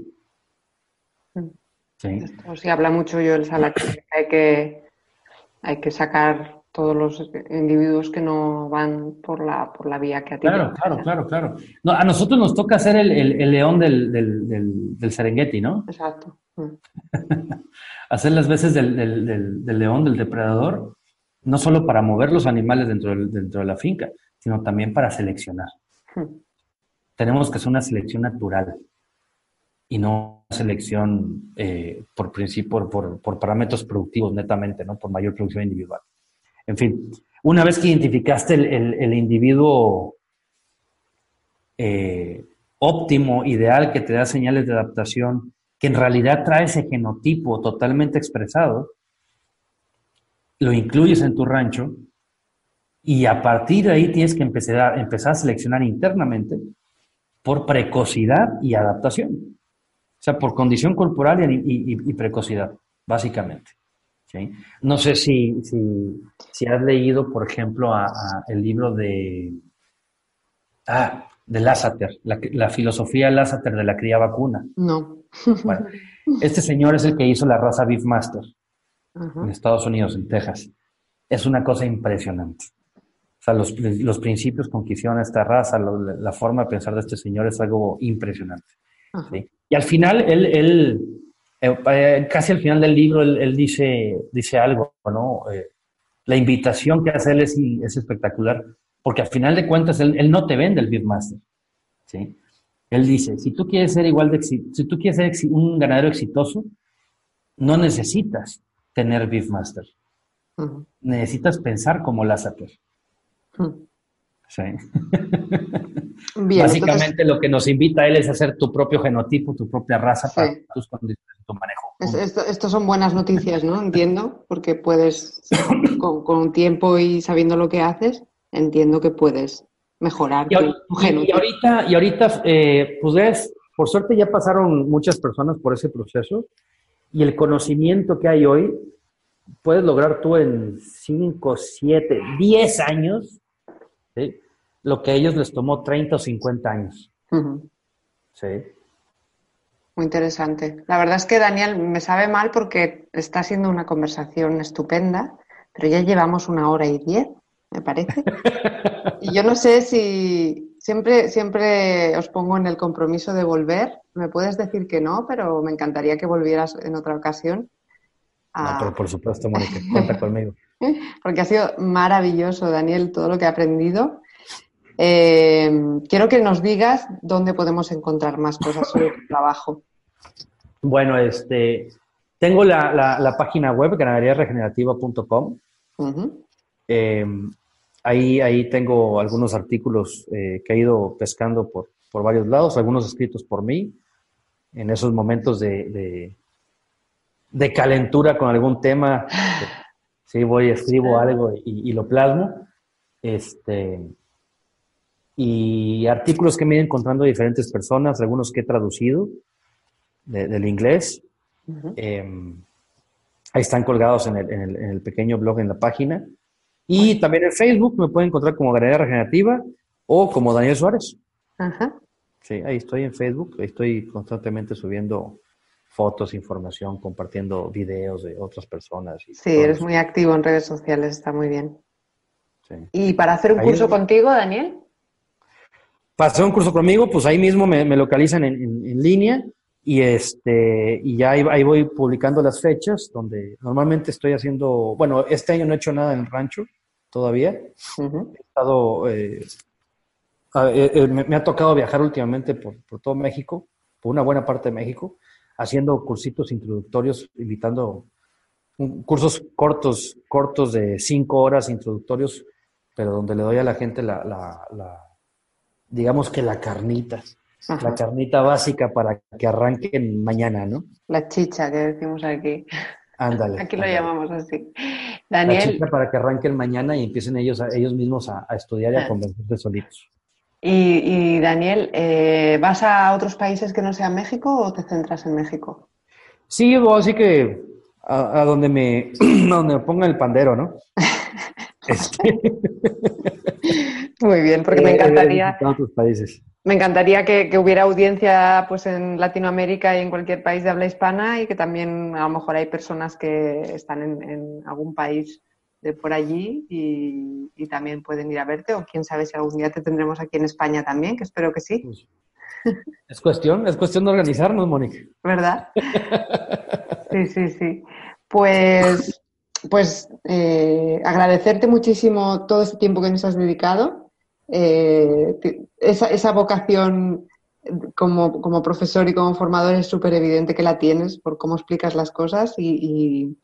Sí. Esto sí habla mucho yo el Sala, que hay que, hay que sacar todos los individuos que no van por la, por la vía que a ti Claro, claro, claro, claro. No, a nosotros nos toca ser el, el, león del, del, del, Serengeti, ¿no? Exacto. Mm. Hacer las veces del, león, del depredador, no solo para mover los animales dentro, dentro de la finca, sino también para seleccionar. Hmm. Tenemos que hacer una selección natural y no una selección eh, por principio, por, parámetros productivos netamente, ¿no? Por mayor producción individual. En fin, una vez que identificaste el, individuo eh, óptimo, ideal, que te da señales de adaptación, que en realidad trae ese genotipo totalmente expresado, lo incluyes en tu rancho, y a partir de ahí tienes que empezar a, empezar a seleccionar internamente por precocidad y adaptación. O sea, por condición corporal y, precocidad, básicamente. No sé si, si, has leído, por ejemplo, el libro de, ah, de Lassater, la, filosofía Lassater de la cría vacuna. No. Bueno, este señor es el que hizo la raza Beefmaster en Estados Unidos, en Texas. Es una cosa impresionante sea, los, principios con que hicieron esta raza, la forma de pensar de este señor es algo impresionante. Y al final, él, él eh, eh, casi al final del libro, él, dice, dice algo, ¿no? Eh, la invitación que hace él es, es, espectacular, porque al final de cuentas, él, no te vende el Beefmaster, ¿sí? Él dice, si tú quieres ser igual de, si tú quieres ser un ganadero exitoso, no necesitas tener Beefmaster. Necesitas pensar como Lázaro. Sí. Básicamente lo que nos invita a él es hacer tu propio genotipo, tu propia raza para tus condiciones, tu manejo. esto, son buenas noticias, ¿no? Entiendo, porque puedes, con, un tiempo y sabiendo lo que haces, entiendo que puedes mejorar y, tu, genotipo. Y ahorita, y ahorita eh, pues por suerte ya pasaron muchas personas por ese proceso y el conocimiento que hay hoy puedes lograr tú en 5, 7, 10 años lo que a ellos les tomó 30 o 50 años. Sí. Muy interesante. La verdad es que Daniel me sabe mal porque está siendo una conversación estupenda, pero ya llevamos una hora y diez, me parece. y yo no sé si siempre, siempre os pongo en el compromiso de volver. Me puedes decir que no, pero me encantaría que volvieras en otra ocasión. No, pero por supuesto, Mónica, cuenta conmigo. Porque ha sido maravilloso, Daniel, todo lo que he aprendido. Eh, quiero que nos digas dónde podemos encontrar más cosas sobre tu trabajo. Bueno, este, tengo la, página web, ganaderiaregenerativa.com. Em, ahí, ahí tengo algunos artículos eh, que he ido pescando por, varios lados, algunos escritos por mí, en esos momentos de, de, calentura con algún tema. sí, voy, escribo algo y, lo plasmo. Este, y artículos que me he ido encontrando de diferentes personas, algunos que he traducido del inglés. Em, ahí están colgados en el, pequeño blog en la página. Y también en Facebook me pueden encontrar como Ganadería Regenerativa o como Daniel Suárez. Sí, ahí estoy en Facebook, ahí estoy constantemente subiendo fotos, información, compartiendo videos de otras personas. sí, eres muy activo en redes sociales, está muy bien. ¿Y para hacer un curso contigo, Daniel? Para hacer un curso conmigo, pues ahí mismo me, localizan en, línea y, este, y ya ahí, voy publicando las fechas donde normalmente estoy haciendo, bueno, este año no he hecho nada en el rancho todavía. He estado, eh, eh, eh, me, ha tocado viajar últimamente por, todo México, por una buena parte de México, haciendo cursitos introductorios, invitando cursos cortos, cortos de cinco horas introductorios, pero donde le doy a la gente la, la digamos que la carnita la carnita básica para que arranquen mañana, ¿no? La chicha que decimos aquí. Ándale. Aquí lo llamamos así. Daniel. La chicha para que arranquen mañana y empiecen ellos, ellos mismos a, estudiar y a ah. convencerse solitos. Y, Daniel, eh, ¿vas a otros países que no sean México o te centras en México? Sí, así que a, donde me donde me ponga el pandero, ¿no? Este. Muy bien, porque me encantaría. otros países. Me encantaría que, hubiera audiencia pues en Latinoamérica y en cualquier país de habla hispana y que también a lo mejor hay personas que están en, algún país de por allí y, también pueden ir a verte o quién sabe si algún día te tendremos aquí en España también, que espero que sí. Pues, es cuestión, es cuestión de organizarnos, Mónica. ¿Verdad? Sí, sí, sí. Pues, pues eh, agradecerte muchísimo todo este tiempo que nos has dedicado eh, esa, esa, vocación como, profesor y como formador es súper evidente que la tienes por cómo explicas las cosas y,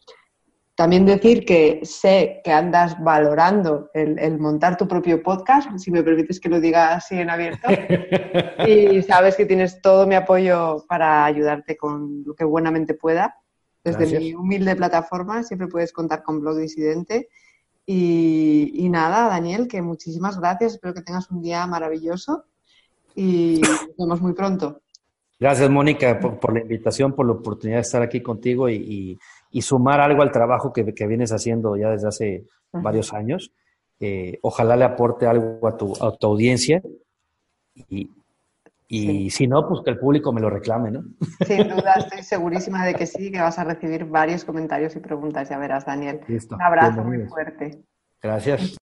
también decir que sé que andas valorando el, montar tu propio podcast, si me permites que lo diga así en abierto, y sabes que tienes todo mi apoyo para ayudarte con lo que buenamente pueda. Desde mi humilde plataforma siempre puedes contar con Blog Disidente y, nada, Daniel, que muchísimas gracias. Espero que tengas un día maravilloso y nos vemos muy pronto. Gracias, Mónica, por, la invitación, por la oportunidad de estar aquí contigo y, sumar algo al trabajo que, vienes haciendo ya desde hace varios años. Eh, ojalá le aporte algo a tu, a tu audiencia y, y si no, pues que el público me lo reclame, ¿no? Sin duda, estoy segurísima de que sí, que vas a recibir varios comentarios y preguntas, ya verás, Daniel. Un abrazo muy fuerte. Gracias.